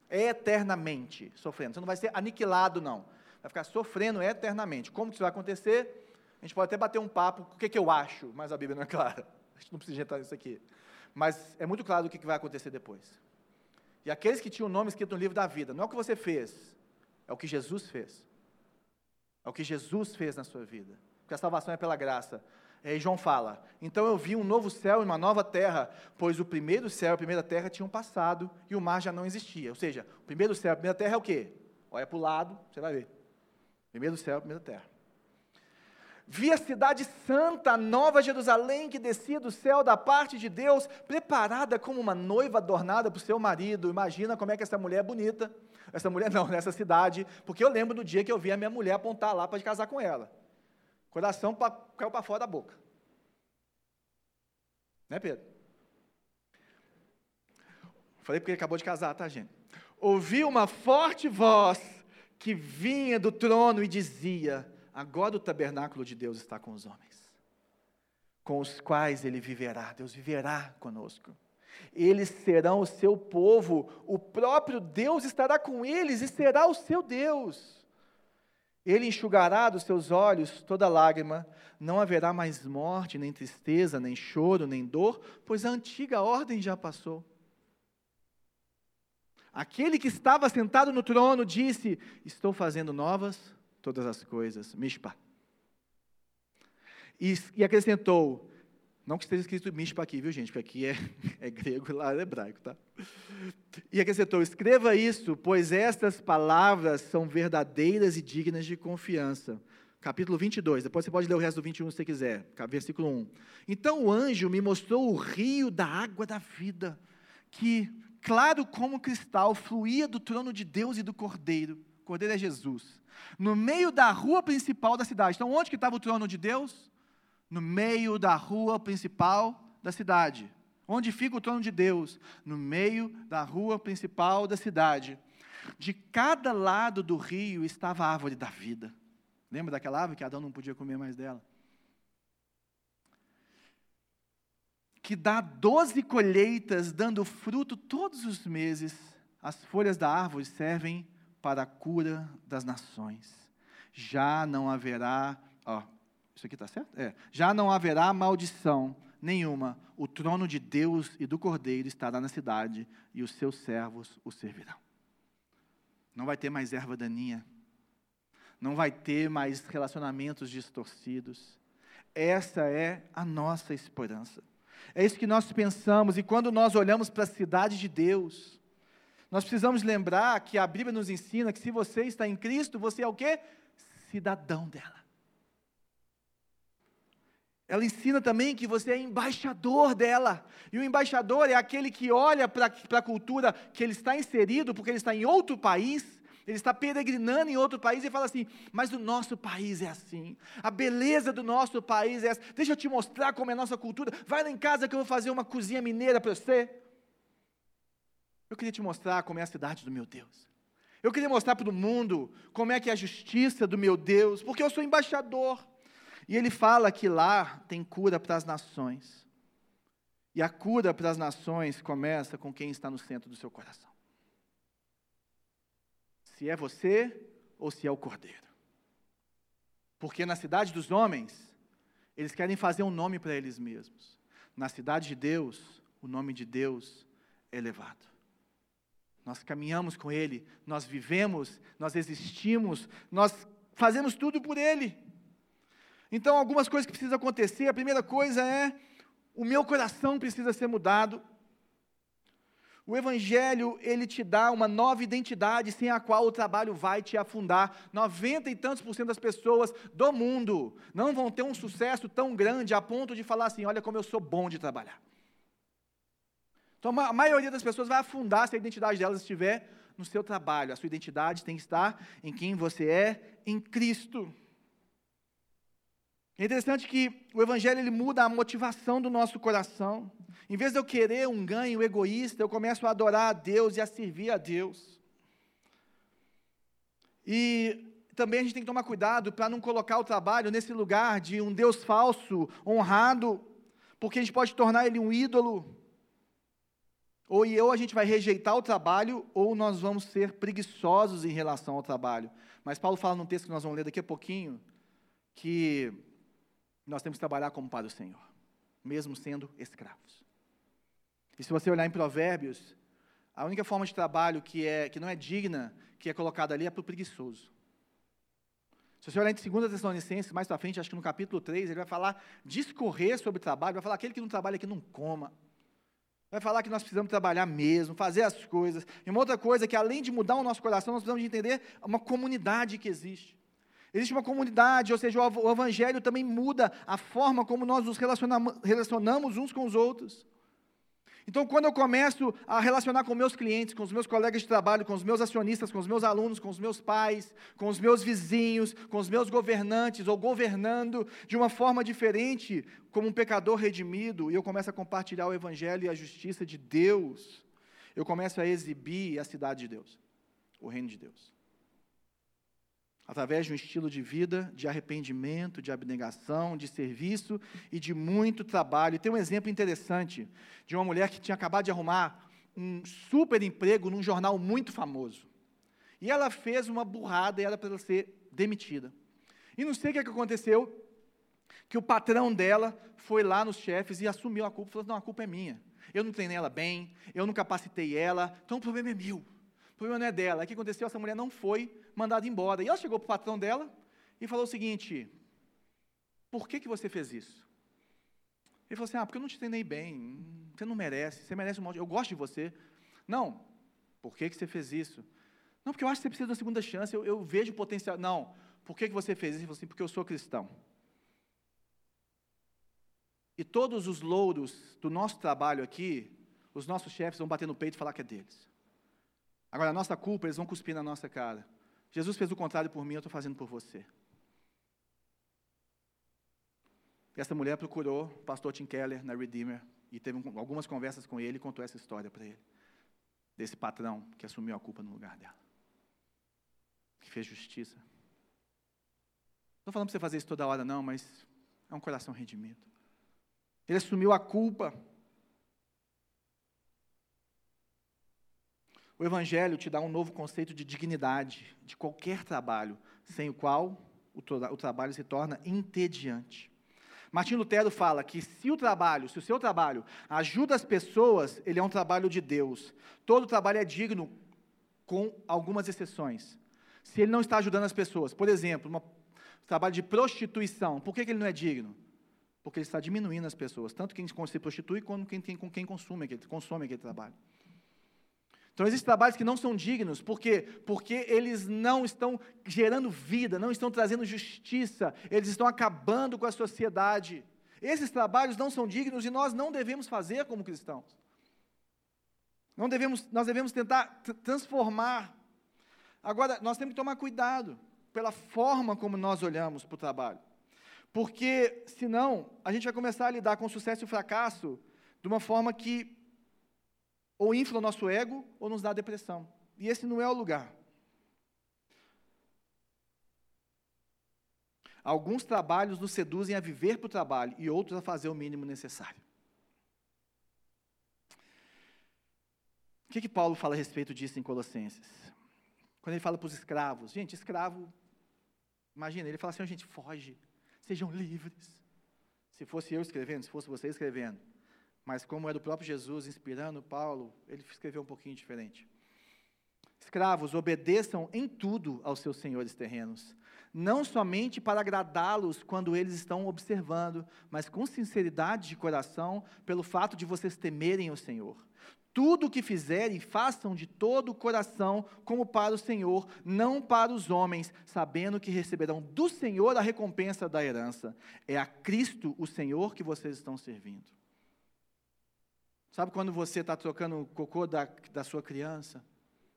Eternamente sofrendo. Você não vai ser aniquilado, não. Vai ficar sofrendo eternamente. Como que isso vai acontecer? A gente pode até bater um papo, o que, que eu acho, mas a Bíblia não é clara. A gente não precisa entrar nisso aqui. Mas é muito claro o que, vai acontecer depois. E aqueles que tinham o nome escrito no livro da vida, não é o que você fez, é o que Jesus fez. É o que Jesus fez na sua vida. Porque a salvação é pela graça. Aí João fala: Então eu vi um novo céu e uma nova terra, pois o primeiro céu e a primeira terra tinham passado e o mar já não existia. Ou seja, o primeiro céu e a primeira terra é o quê? Olha para o lado, você vai ver. Primeiro céu e a primeira terra. Vi a cidade santa, nova Jerusalém, que descia do céu da parte de Deus, preparada como uma noiva adornada para o seu marido. Imagina como é que essa mulher é bonita. Essa mulher não, nessa cidade, porque eu lembro do dia que eu vi a minha mulher apontar lá para casar com ela. Coração pra, caiu para fora da boca. Né, Pedro? Falei porque ele acabou de casar, tá, gente? Ouvi uma forte voz que vinha do trono e dizia: Agora o tabernáculo de Deus está com os homens, com os quais ele viverá. Deus viverá conosco. Eles serão o seu povo, o próprio Deus estará com eles e será o seu Deus. Ele enxugará dos seus olhos toda lágrima, não haverá mais morte, nem tristeza, nem choro, nem dor, pois a antiga ordem já passou. Aquele que estava sentado no trono disse: Estou fazendo novas todas as coisas. Mishpa. E, e acrescentou: não que esteja escrito Mishpa aqui, viu gente? Porque aqui é, é grego e lá é hebraico, tá? E acrescentou: escreva isso, pois estas palavras são verdadeiras e dignas de confiança. Capítulo 22, depois você pode ler o resto do 21 se você quiser, versículo 1. Então o anjo me mostrou o rio da água da vida, que, claro como cristal, fluía do trono de Deus e do Cordeiro. O Cordeiro é Jesus. No meio da rua principal da cidade. Então, onde que estava o trono de Deus? no meio da rua principal da cidade. Onde fica o trono de Deus? No meio da rua principal da cidade. De cada lado do rio estava a árvore da vida. Lembra daquela árvore que Adão não podia comer mais dela? Que dá doze colheitas, dando fruto todos os meses. As folhas da árvore servem para a cura das nações. Já não haverá, ó, isso aqui está certo? É. Já não haverá maldição nenhuma. O trono de Deus e do Cordeiro estará na cidade e os seus servos o servirão. Não vai ter mais erva daninha. Não vai ter mais relacionamentos distorcidos. Essa é a nossa esperança. É isso que nós pensamos, e quando nós olhamos para a cidade de Deus, nós precisamos lembrar que a Bíblia nos ensina que se você está em Cristo, você é o quê? Cidadão dela. Ela ensina também que você é embaixador dela. E o embaixador é aquele que olha para a cultura que ele está inserido, porque ele está em outro país, ele está peregrinando em outro país e fala assim: Mas o nosso país é assim, a beleza do nosso país é essa. Deixa eu te mostrar como é a nossa cultura. Vai lá em casa que eu vou fazer uma cozinha mineira para você. Eu queria te mostrar como é a cidade do meu Deus. Eu queria mostrar para o mundo como é que é a justiça do meu Deus, porque eu sou embaixador. E ele fala que lá tem cura para as nações. E a cura para as nações começa com quem está no centro do seu coração. Se é você ou se é o cordeiro. Porque na cidade dos homens, eles querem fazer um nome para eles mesmos. Na cidade de Deus, o nome de Deus é elevado. Nós caminhamos com Ele, nós vivemos, nós existimos, nós fazemos tudo por Ele. Então, algumas coisas que precisam acontecer. A primeira coisa é: o meu coração precisa ser mudado. O Evangelho, ele te dá uma nova identidade sem a qual o trabalho vai te afundar. Noventa e tantos por cento das pessoas do mundo não vão ter um sucesso tão grande a ponto de falar assim: olha como eu sou bom de trabalhar. Então, a maioria das pessoas vai afundar se a identidade delas estiver no seu trabalho. A sua identidade tem que estar em quem você é em Cristo. É interessante que o Evangelho ele muda a motivação do nosso coração. Em vez de eu querer um ganho egoísta, eu começo a adorar a Deus e a servir a Deus. E também a gente tem que tomar cuidado para não colocar o trabalho nesse lugar de um Deus falso, honrado, porque a gente pode tornar ele um ídolo. Ou, ou a gente vai rejeitar o trabalho, ou nós vamos ser preguiçosos em relação ao trabalho. Mas Paulo fala num texto que nós vamos ler daqui a pouquinho, que nós temos que trabalhar como para o Senhor, mesmo sendo escravos. E se você olhar em Provérbios, a única forma de trabalho que, é, que não é digna, que é colocada ali, é para o preguiçoso. Se você olhar em 2 Tessalonicenses, mais para frente, acho que no capítulo 3, ele vai falar, discorrer sobre trabalho, vai falar aquele que não trabalha que não coma. Vai falar que nós precisamos trabalhar mesmo, fazer as coisas. E uma outra coisa é que, além de mudar o nosso coração, nós precisamos de entender uma comunidade que existe. Existe uma comunidade, ou seja, o Evangelho também muda a forma como nós nos relacionamos uns com os outros. Então, quando eu começo a relacionar com meus clientes, com os meus colegas de trabalho, com os meus acionistas, com os meus alunos, com os meus pais, com os meus vizinhos, com os meus governantes, ou governando de uma forma diferente, como um pecador redimido, e eu começo a compartilhar o Evangelho e a justiça de Deus, eu começo a exibir a cidade de Deus, o reino de Deus através de um estilo de vida de arrependimento, de abnegação, de serviço e de muito trabalho. Tem um exemplo interessante de uma mulher que tinha acabado de arrumar um super emprego num jornal muito famoso. E ela fez uma burrada e era para ser demitida. E não sei o que, é que aconteceu, que o patrão dela foi lá nos chefes e assumiu a culpa, falou, não, a culpa é minha. Eu não treinei ela bem, eu não capacitei ela, então o problema é meu. O problema não é dela. O que aconteceu? Essa mulher não foi mandada embora. E ela chegou para o patrão dela e falou o seguinte: Por que, que você fez isso? Ele falou assim: Ah, porque eu não te treinei bem. Você não merece. Você merece um monte. Eu gosto de você. Não. Por que, que você fez isso? Não, porque eu acho que você precisa de uma segunda chance. Eu, eu vejo potencial. Não. Por que, que você fez isso? Ele falou assim: Porque eu sou cristão. E todos os louros do nosso trabalho aqui, os nossos chefes vão bater no peito e falar que é deles. Agora, a nossa culpa, eles vão cuspir na nossa cara. Jesus fez o contrário por mim, eu estou fazendo por você. Essa mulher procurou o pastor Tim Keller na Redeemer e teve algumas conversas com ele e contou essa história para ele. Desse patrão que assumiu a culpa no lugar dela. Que fez justiça. Não estou falando para você fazer isso toda hora, não, mas é um coração redimido. Ele assumiu a culpa O Evangelho te dá um novo conceito de dignidade de qualquer trabalho, sem o qual o, tra o trabalho se torna entediante. Martim Lutero fala que se o trabalho, se o seu trabalho ajuda as pessoas, ele é um trabalho de Deus. Todo trabalho é digno, com algumas exceções. Se ele não está ajudando as pessoas, por exemplo, um trabalho de prostituição, por que, que ele não é digno? Porque ele está diminuindo as pessoas, tanto quem se prostitui quanto quem, quem consome, aquele, consome aquele trabalho. Então existem trabalhos que não são dignos, por quê? Porque eles não estão gerando vida, não estão trazendo justiça, eles estão acabando com a sociedade. Esses trabalhos não são dignos e nós não devemos fazer como cristãos. Não devemos, nós devemos tentar transformar. Agora, nós temos que tomar cuidado pela forma como nós olhamos para o trabalho. Porque, senão, a gente vai começar a lidar com o sucesso e o fracasso de uma forma que ou infla o nosso ego, ou nos dá depressão. E esse não é o lugar. Alguns trabalhos nos seduzem a viver para o trabalho e outros a fazer o mínimo necessário. O que, que Paulo fala a respeito disso em Colossenses? Quando ele fala para os escravos, gente, escravo, imagina, ele fala assim, oh, gente, foge, sejam livres. Se fosse eu escrevendo, se fosse você escrevendo, mas como é do próprio Jesus inspirando Paulo, ele escreveu um pouquinho diferente. Escravos, obedeçam em tudo aos seus senhores terrenos, não somente para agradá-los quando eles estão observando, mas com sinceridade de coração, pelo fato de vocês temerem o Senhor. Tudo o que fizerem, façam de todo o coração, como para o Senhor, não para os homens, sabendo que receberão do Senhor a recompensa da herança. É a Cristo, o Senhor, que vocês estão servindo. Sabe quando você está trocando o cocô da, da sua criança?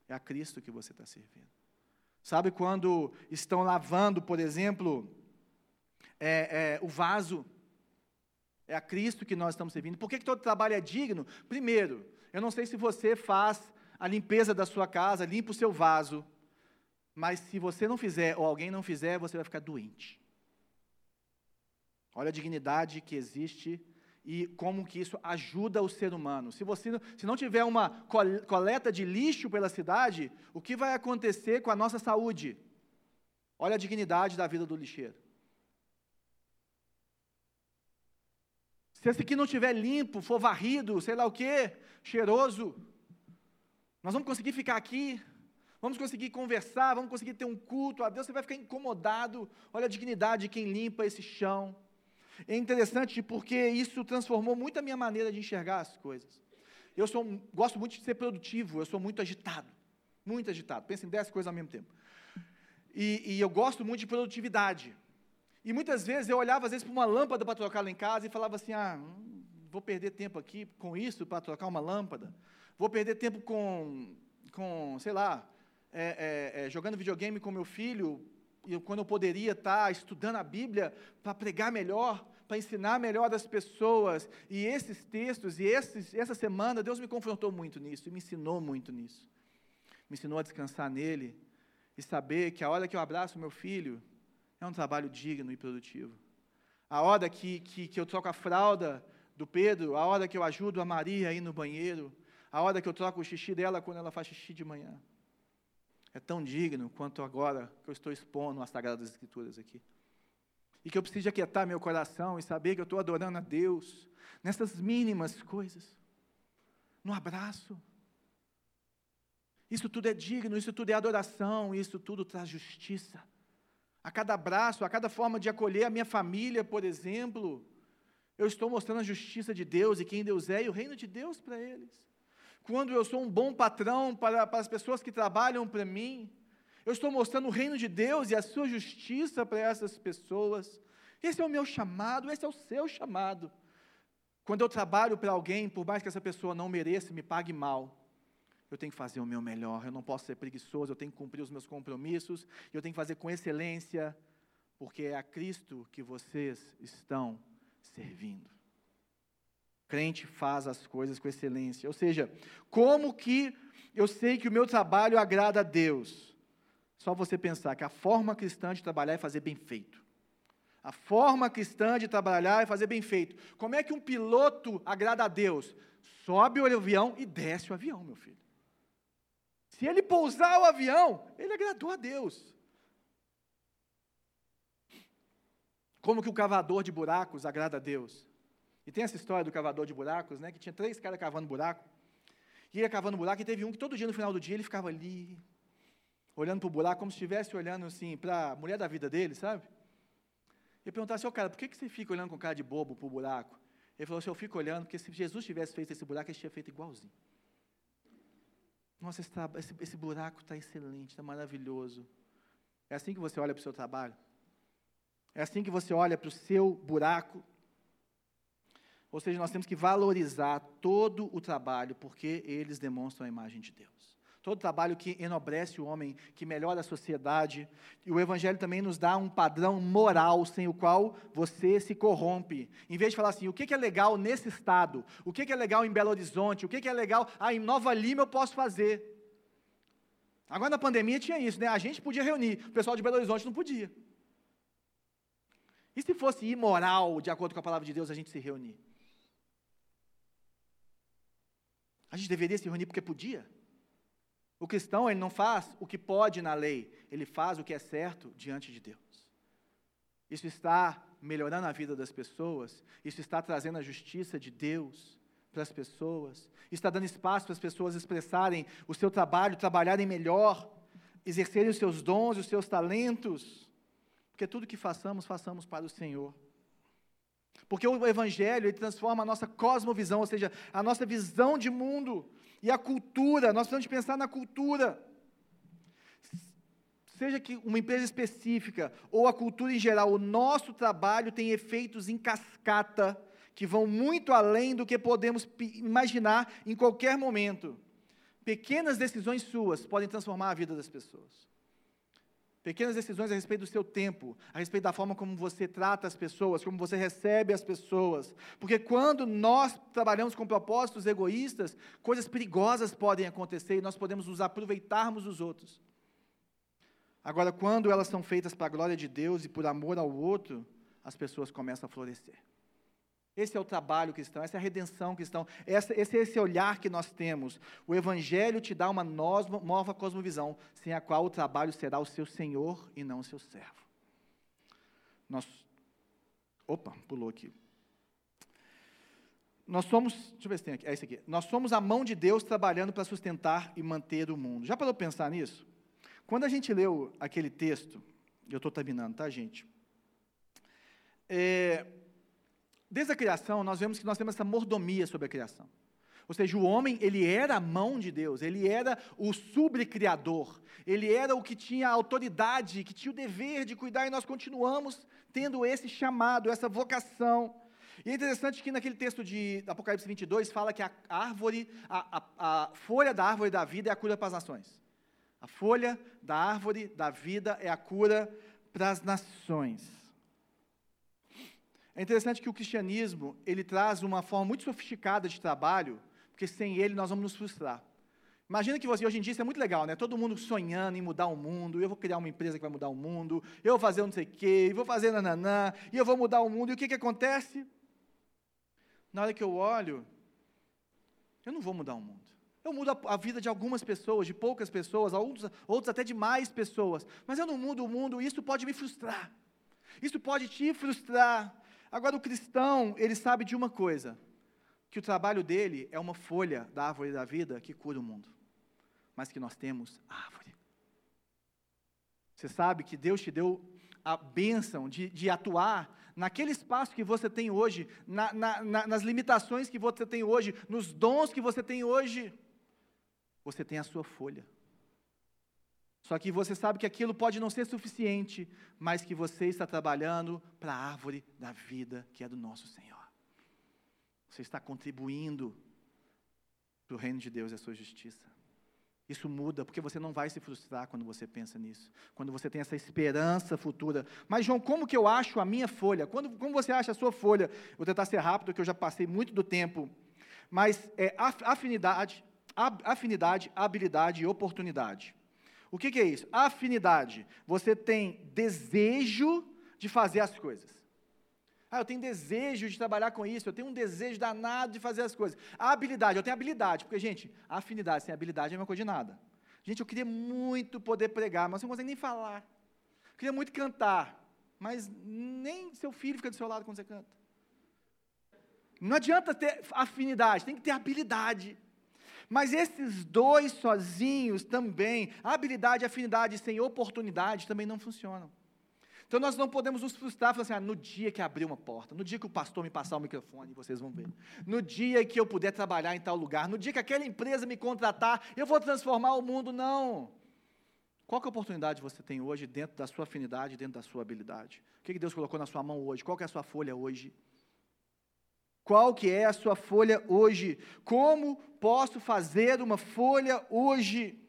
É a Cristo que você está servindo. Sabe quando estão lavando, por exemplo, é, é, o vaso? É a Cristo que nós estamos servindo. Por que, que todo trabalho é digno? Primeiro, eu não sei se você faz a limpeza da sua casa, limpa o seu vaso, mas se você não fizer ou alguém não fizer, você vai ficar doente. Olha a dignidade que existe e como que isso ajuda o ser humano. Se você se não tiver uma coleta de lixo pela cidade, o que vai acontecer com a nossa saúde? Olha a dignidade da vida do lixeiro. Se esse aqui não estiver limpo, for varrido, sei lá o quê, cheiroso, nós vamos conseguir ficar aqui. Vamos conseguir conversar, vamos conseguir ter um culto a Deus, você vai ficar incomodado. Olha a dignidade de quem limpa esse chão. É interessante porque isso transformou muito a minha maneira de enxergar as coisas. Eu sou, gosto muito de ser produtivo, eu sou muito agitado. Muito agitado. Pensa em dez coisas ao mesmo tempo. E, e eu gosto muito de produtividade. E muitas vezes eu olhava, às vezes, para uma lâmpada para trocar lá em casa e falava assim: ah, hum, vou perder tempo aqui com isso para trocar uma lâmpada. Vou perder tempo com, com sei lá, é, é, é, jogando videogame com meu filho, quando eu poderia estar estudando a Bíblia para pregar melhor, para ensinar melhor as pessoas. E esses textos, e esses, essa semana, Deus me confrontou muito nisso, e me ensinou muito nisso. Me ensinou a descansar nele e saber que a hora que eu abraço meu filho é um trabalho digno e produtivo. A hora que, que, que eu troco a fralda do Pedro, a hora que eu ajudo a Maria a ir no banheiro, a hora que eu troco o xixi dela quando ela faz xixi de manhã. É tão digno quanto agora que eu estou expondo as Sagradas Escrituras aqui e que eu preciso aquietar meu coração e saber que eu estou adorando a Deus nessas mínimas coisas, no abraço. Isso tudo é digno, isso tudo é adoração, isso tudo traz justiça. A cada abraço, a cada forma de acolher a minha família, por exemplo, eu estou mostrando a justiça de Deus e quem Deus é e o reino de Deus para eles. Quando eu sou um bom patrão para, para as pessoas que trabalham para mim, eu estou mostrando o reino de Deus e a sua justiça para essas pessoas. Esse é o meu chamado, esse é o seu chamado. Quando eu trabalho para alguém, por mais que essa pessoa não mereça, me pague mal, eu tenho que fazer o meu melhor, eu não posso ser preguiçoso, eu tenho que cumprir os meus compromissos, eu tenho que fazer com excelência, porque é a Cristo que vocês estão servindo. Crente faz as coisas com excelência. Ou seja, como que eu sei que o meu trabalho agrada a Deus? Só você pensar que a forma cristã de trabalhar é fazer bem feito. A forma cristã de trabalhar é fazer bem feito. Como é que um piloto agrada a Deus? Sobe o avião e desce o avião, meu filho. Se ele pousar o avião, ele agradou a Deus. Como que o cavador de buracos agrada a Deus? E tem essa história do cavador de buracos, né? Que tinha três caras cavando buraco. E ia cavando buraco e teve um que todo dia no final do dia ele ficava ali, olhando para o buraco, como se estivesse olhando assim para a mulher da vida dele, sabe? E perguntasse, ô cara, por que, que você fica olhando com cara de bobo para o buraco? Ele falou assim, eu fico olhando, porque se Jesus tivesse feito esse buraco, ele tinha feito igualzinho. Nossa, esse, esse, esse buraco está excelente, está maravilhoso. É assim que você olha para o seu trabalho? É assim que você olha para o seu buraco? Ou seja, nós temos que valorizar todo o trabalho, porque eles demonstram a imagem de Deus todo trabalho que enobrece o homem, que melhora a sociedade. E o Evangelho também nos dá um padrão moral sem o qual você se corrompe. Em vez de falar assim, o que é legal nesse estado? O que é legal em Belo Horizonte? O que é legal? Ah, em Nova Lima eu posso fazer. Agora na pandemia tinha isso, né? A gente podia reunir, o pessoal de Belo Horizonte não podia. E se fosse imoral, de acordo com a palavra de Deus, a gente se reunir? A gente deveria se reunir porque podia? O cristão, ele não faz o que pode na lei, ele faz o que é certo diante de Deus. Isso está melhorando a vida das pessoas, isso está trazendo a justiça de Deus para as pessoas, está dando espaço para as pessoas expressarem o seu trabalho, trabalharem melhor, exercerem os seus dons, os seus talentos, porque tudo que façamos, façamos para o Senhor. Porque o Evangelho ele transforma a nossa cosmovisão, ou seja, a nossa visão de mundo e a cultura, nós precisamos pensar na cultura. Seja que uma empresa específica ou a cultura em geral, o nosso trabalho tem efeitos em cascata que vão muito além do que podemos imaginar em qualquer momento. Pequenas decisões suas podem transformar a vida das pessoas. Pequenas decisões a respeito do seu tempo, a respeito da forma como você trata as pessoas, como você recebe as pessoas. Porque quando nós trabalhamos com propósitos egoístas, coisas perigosas podem acontecer e nós podemos nos aproveitarmos dos outros. Agora, quando elas são feitas para a glória de Deus e por amor ao outro, as pessoas começam a florescer. Esse é o trabalho cristão, essa é a redenção cristã, esse é esse olhar que nós temos. O Evangelho te dá uma nova cosmovisão, sem a qual o trabalho será o seu senhor e não o seu servo. Nós, opa, pulou aqui. nós somos, deixa eu ver se tem aqui, é isso aqui. Nós somos a mão de Deus trabalhando para sustentar e manter o mundo. Já parou para pensar nisso? Quando a gente leu aquele texto, eu estou terminando, tá, gente? É, desde a criação, nós vemos que nós temos essa mordomia sobre a criação. Ou seja, o homem, ele era a mão de Deus, ele era o subcriador, ele era o que tinha a autoridade, que tinha o dever de cuidar, e nós continuamos tendo esse chamado, essa vocação. E é interessante que naquele texto de Apocalipse 22 fala que a árvore, a, a, a folha da árvore da vida é a cura para as nações. A folha da árvore da vida é a cura para as nações. É interessante que o cristianismo, ele traz uma forma muito sofisticada de trabalho, porque sem ele nós vamos nos frustrar. Imagina que você, hoje em dia, isso é muito legal, né? Todo mundo sonhando em mudar o mundo, eu vou criar uma empresa que vai mudar o mundo, eu vou fazer não sei o quê, vou fazer nananã, e eu vou mudar o mundo, e o que, que acontece? Na hora que eu olho, eu não vou mudar o mundo. Eu mudo a, a vida de algumas pessoas, de poucas pessoas, outros, outros até de mais pessoas, mas eu não mudo o mundo, e isso pode me frustrar. Isso pode te frustrar. Agora, o cristão, ele sabe de uma coisa: que o trabalho dele é uma folha da árvore da vida que cura o mundo, mas que nós temos a árvore. Você sabe que Deus te deu a bênção de, de atuar naquele espaço que você tem hoje, na, na, na, nas limitações que você tem hoje, nos dons que você tem hoje. Você tem a sua folha. Só que você sabe que aquilo pode não ser suficiente, mas que você está trabalhando para a árvore da vida que é do nosso Senhor. Você está contribuindo para o reino de Deus e a sua justiça. Isso muda, porque você não vai se frustrar quando você pensa nisso, quando você tem essa esperança futura. Mas, João, como que eu acho a minha folha? Quando, como você acha a sua folha? Vou tentar ser rápido, porque eu já passei muito do tempo. Mas é afinidade, afinidade, habilidade e oportunidade. O que, que é isso? Afinidade. Você tem desejo de fazer as coisas. Ah, eu tenho desejo de trabalhar com isso, eu tenho um desejo danado de fazer as coisas. A habilidade, eu tenho habilidade, porque, gente, afinidade sem habilidade é uma coisa de nada. Gente, eu queria muito poder pregar, mas não consigo nem falar. Eu queria muito cantar, mas nem seu filho fica do seu lado quando você canta. Não adianta ter afinidade, tem que ter habilidade. Mas esses dois sozinhos também, habilidade e afinidade sem oportunidade também não funcionam. Então nós não podemos nos frustrar, falar assim, ah, no dia que abrir uma porta, no dia que o pastor me passar o microfone, vocês vão ver. No dia que eu puder trabalhar em tal lugar, no dia que aquela empresa me contratar, eu vou transformar o mundo, não. Qual que é a oportunidade você tem hoje dentro da sua afinidade, dentro da sua habilidade? O que, que Deus colocou na sua mão hoje? Qual que é a sua folha hoje? Qual que é a sua folha hoje? Como posso fazer uma folha hoje?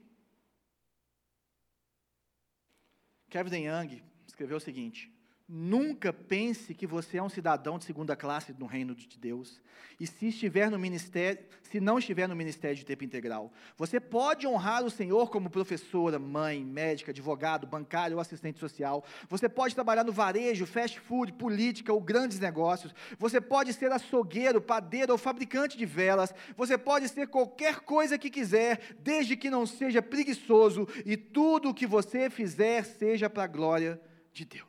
Kevin Young, escreveu o seguinte: Nunca pense que você é um cidadão de segunda classe no reino de Deus. E se estiver no ministério, se não estiver no ministério de tempo integral, você pode honrar o Senhor como professora, mãe, médica, advogado, bancário ou assistente social. Você pode trabalhar no varejo, fast food, política ou grandes negócios. Você pode ser açougueiro, padeiro ou fabricante de velas. Você pode ser qualquer coisa que quiser, desde que não seja preguiçoso e tudo o que você fizer seja para a glória de Deus.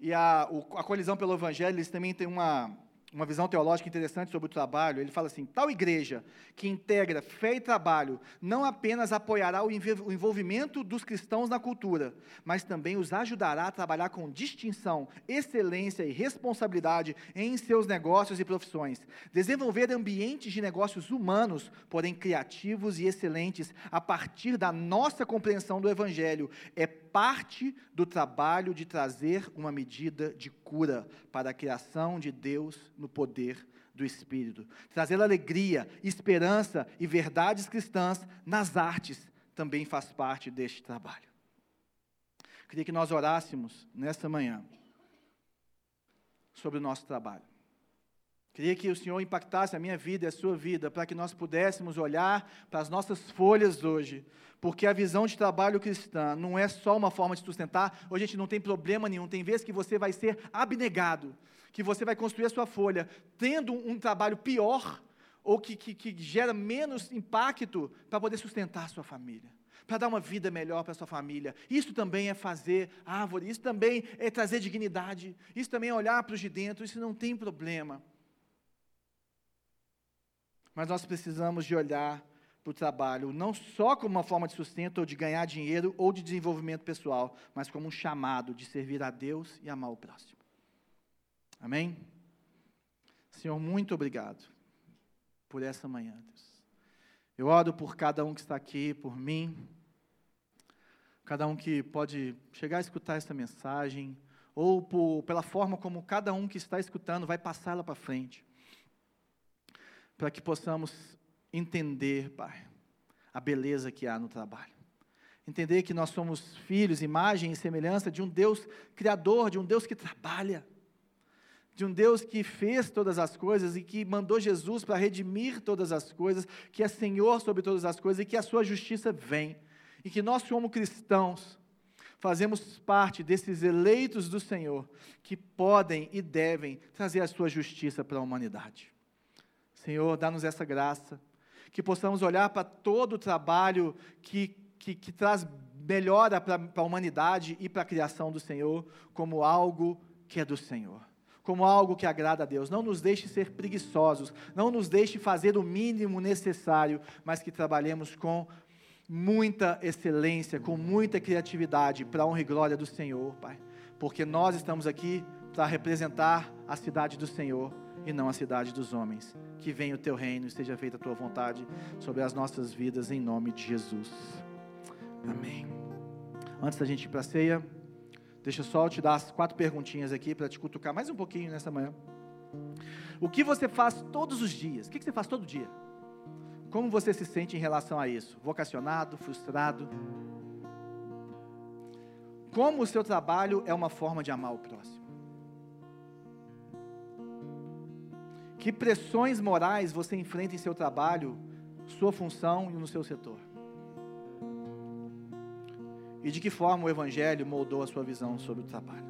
E a, a colisão pelo Evangelho, eles também têm uma, uma visão teológica interessante sobre o trabalho. Ele fala assim: tal igreja que integra fé e trabalho não apenas apoiará o envolvimento dos cristãos na cultura, mas também os ajudará a trabalhar com distinção, excelência e responsabilidade em seus negócios e profissões. Desenvolver ambientes de negócios humanos, porém criativos e excelentes, a partir da nossa compreensão do Evangelho, é parte do trabalho de trazer uma medida de para a criação de Deus no poder do Espírito. Trazer alegria, esperança e verdades cristãs nas artes também faz parte deste trabalho. Queria que nós orássemos nesta manhã sobre o nosso trabalho. Queria que o Senhor impactasse a minha vida e a sua vida, para que nós pudéssemos olhar para as nossas folhas hoje, porque a visão de trabalho cristã não é só uma forma de sustentar, hoje a gente não tem problema nenhum, tem vezes que você vai ser abnegado, que você vai construir a sua folha, tendo um trabalho pior, ou que, que, que gera menos impacto, para poder sustentar a sua família. para dar uma vida melhor para sua família. Isso também é fazer árvore, isso também é trazer dignidade, isso também é olhar para os de dentro, isso não tem problema. Mas nós precisamos de olhar para o trabalho, não só como uma forma de sustento ou de ganhar dinheiro ou de desenvolvimento pessoal, mas como um chamado de servir a Deus e amar o próximo. Amém? Senhor, muito obrigado por essa manhã, Deus. Eu oro por cada um que está aqui, por mim, cada um que pode chegar a escutar essa mensagem, ou por, pela forma como cada um que está escutando vai passá-la para frente, para que possamos entender, Pai, a beleza que há no trabalho. Entender que nós somos filhos, imagem e semelhança de um Deus criador, de um Deus que trabalha, de um Deus que fez todas as coisas e que mandou Jesus para redimir todas as coisas, que é Senhor sobre todas as coisas e que a sua justiça vem. E que nós, como cristãos, fazemos parte desses eleitos do Senhor que podem e devem trazer a sua justiça para a humanidade. Senhor, dá-nos essa graça. Que possamos olhar para todo o trabalho que, que, que traz melhora para a humanidade e para a criação do Senhor como algo que é do Senhor, como algo que agrada a Deus. Não nos deixe ser preguiçosos, não nos deixe fazer o mínimo necessário, mas que trabalhemos com muita excelência, com muita criatividade para a honra e glória do Senhor, Pai, porque nós estamos aqui para representar a cidade do Senhor e não a cidade dos homens. Que venha o teu reino e seja feita a tua vontade sobre as nossas vidas, em nome de Jesus. Amém. Antes da gente ir para a ceia, deixa eu só te dar as quatro perguntinhas aqui para te cutucar mais um pouquinho nessa manhã. O que você faz todos os dias? O que você faz todo dia? Como você se sente em relação a isso? Vocacionado, frustrado? Como o seu trabalho é uma forma de amar o próximo? Que pressões morais você enfrenta em seu trabalho, sua função e no seu setor? E de que forma o Evangelho moldou a sua visão sobre o trabalho?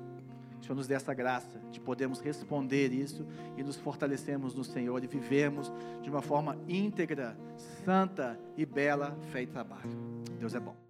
O Senhor nos dê essa graça de podermos responder isso e nos fortalecermos no Senhor e vivermos de uma forma íntegra, santa e bela fé e trabalho. Deus é bom.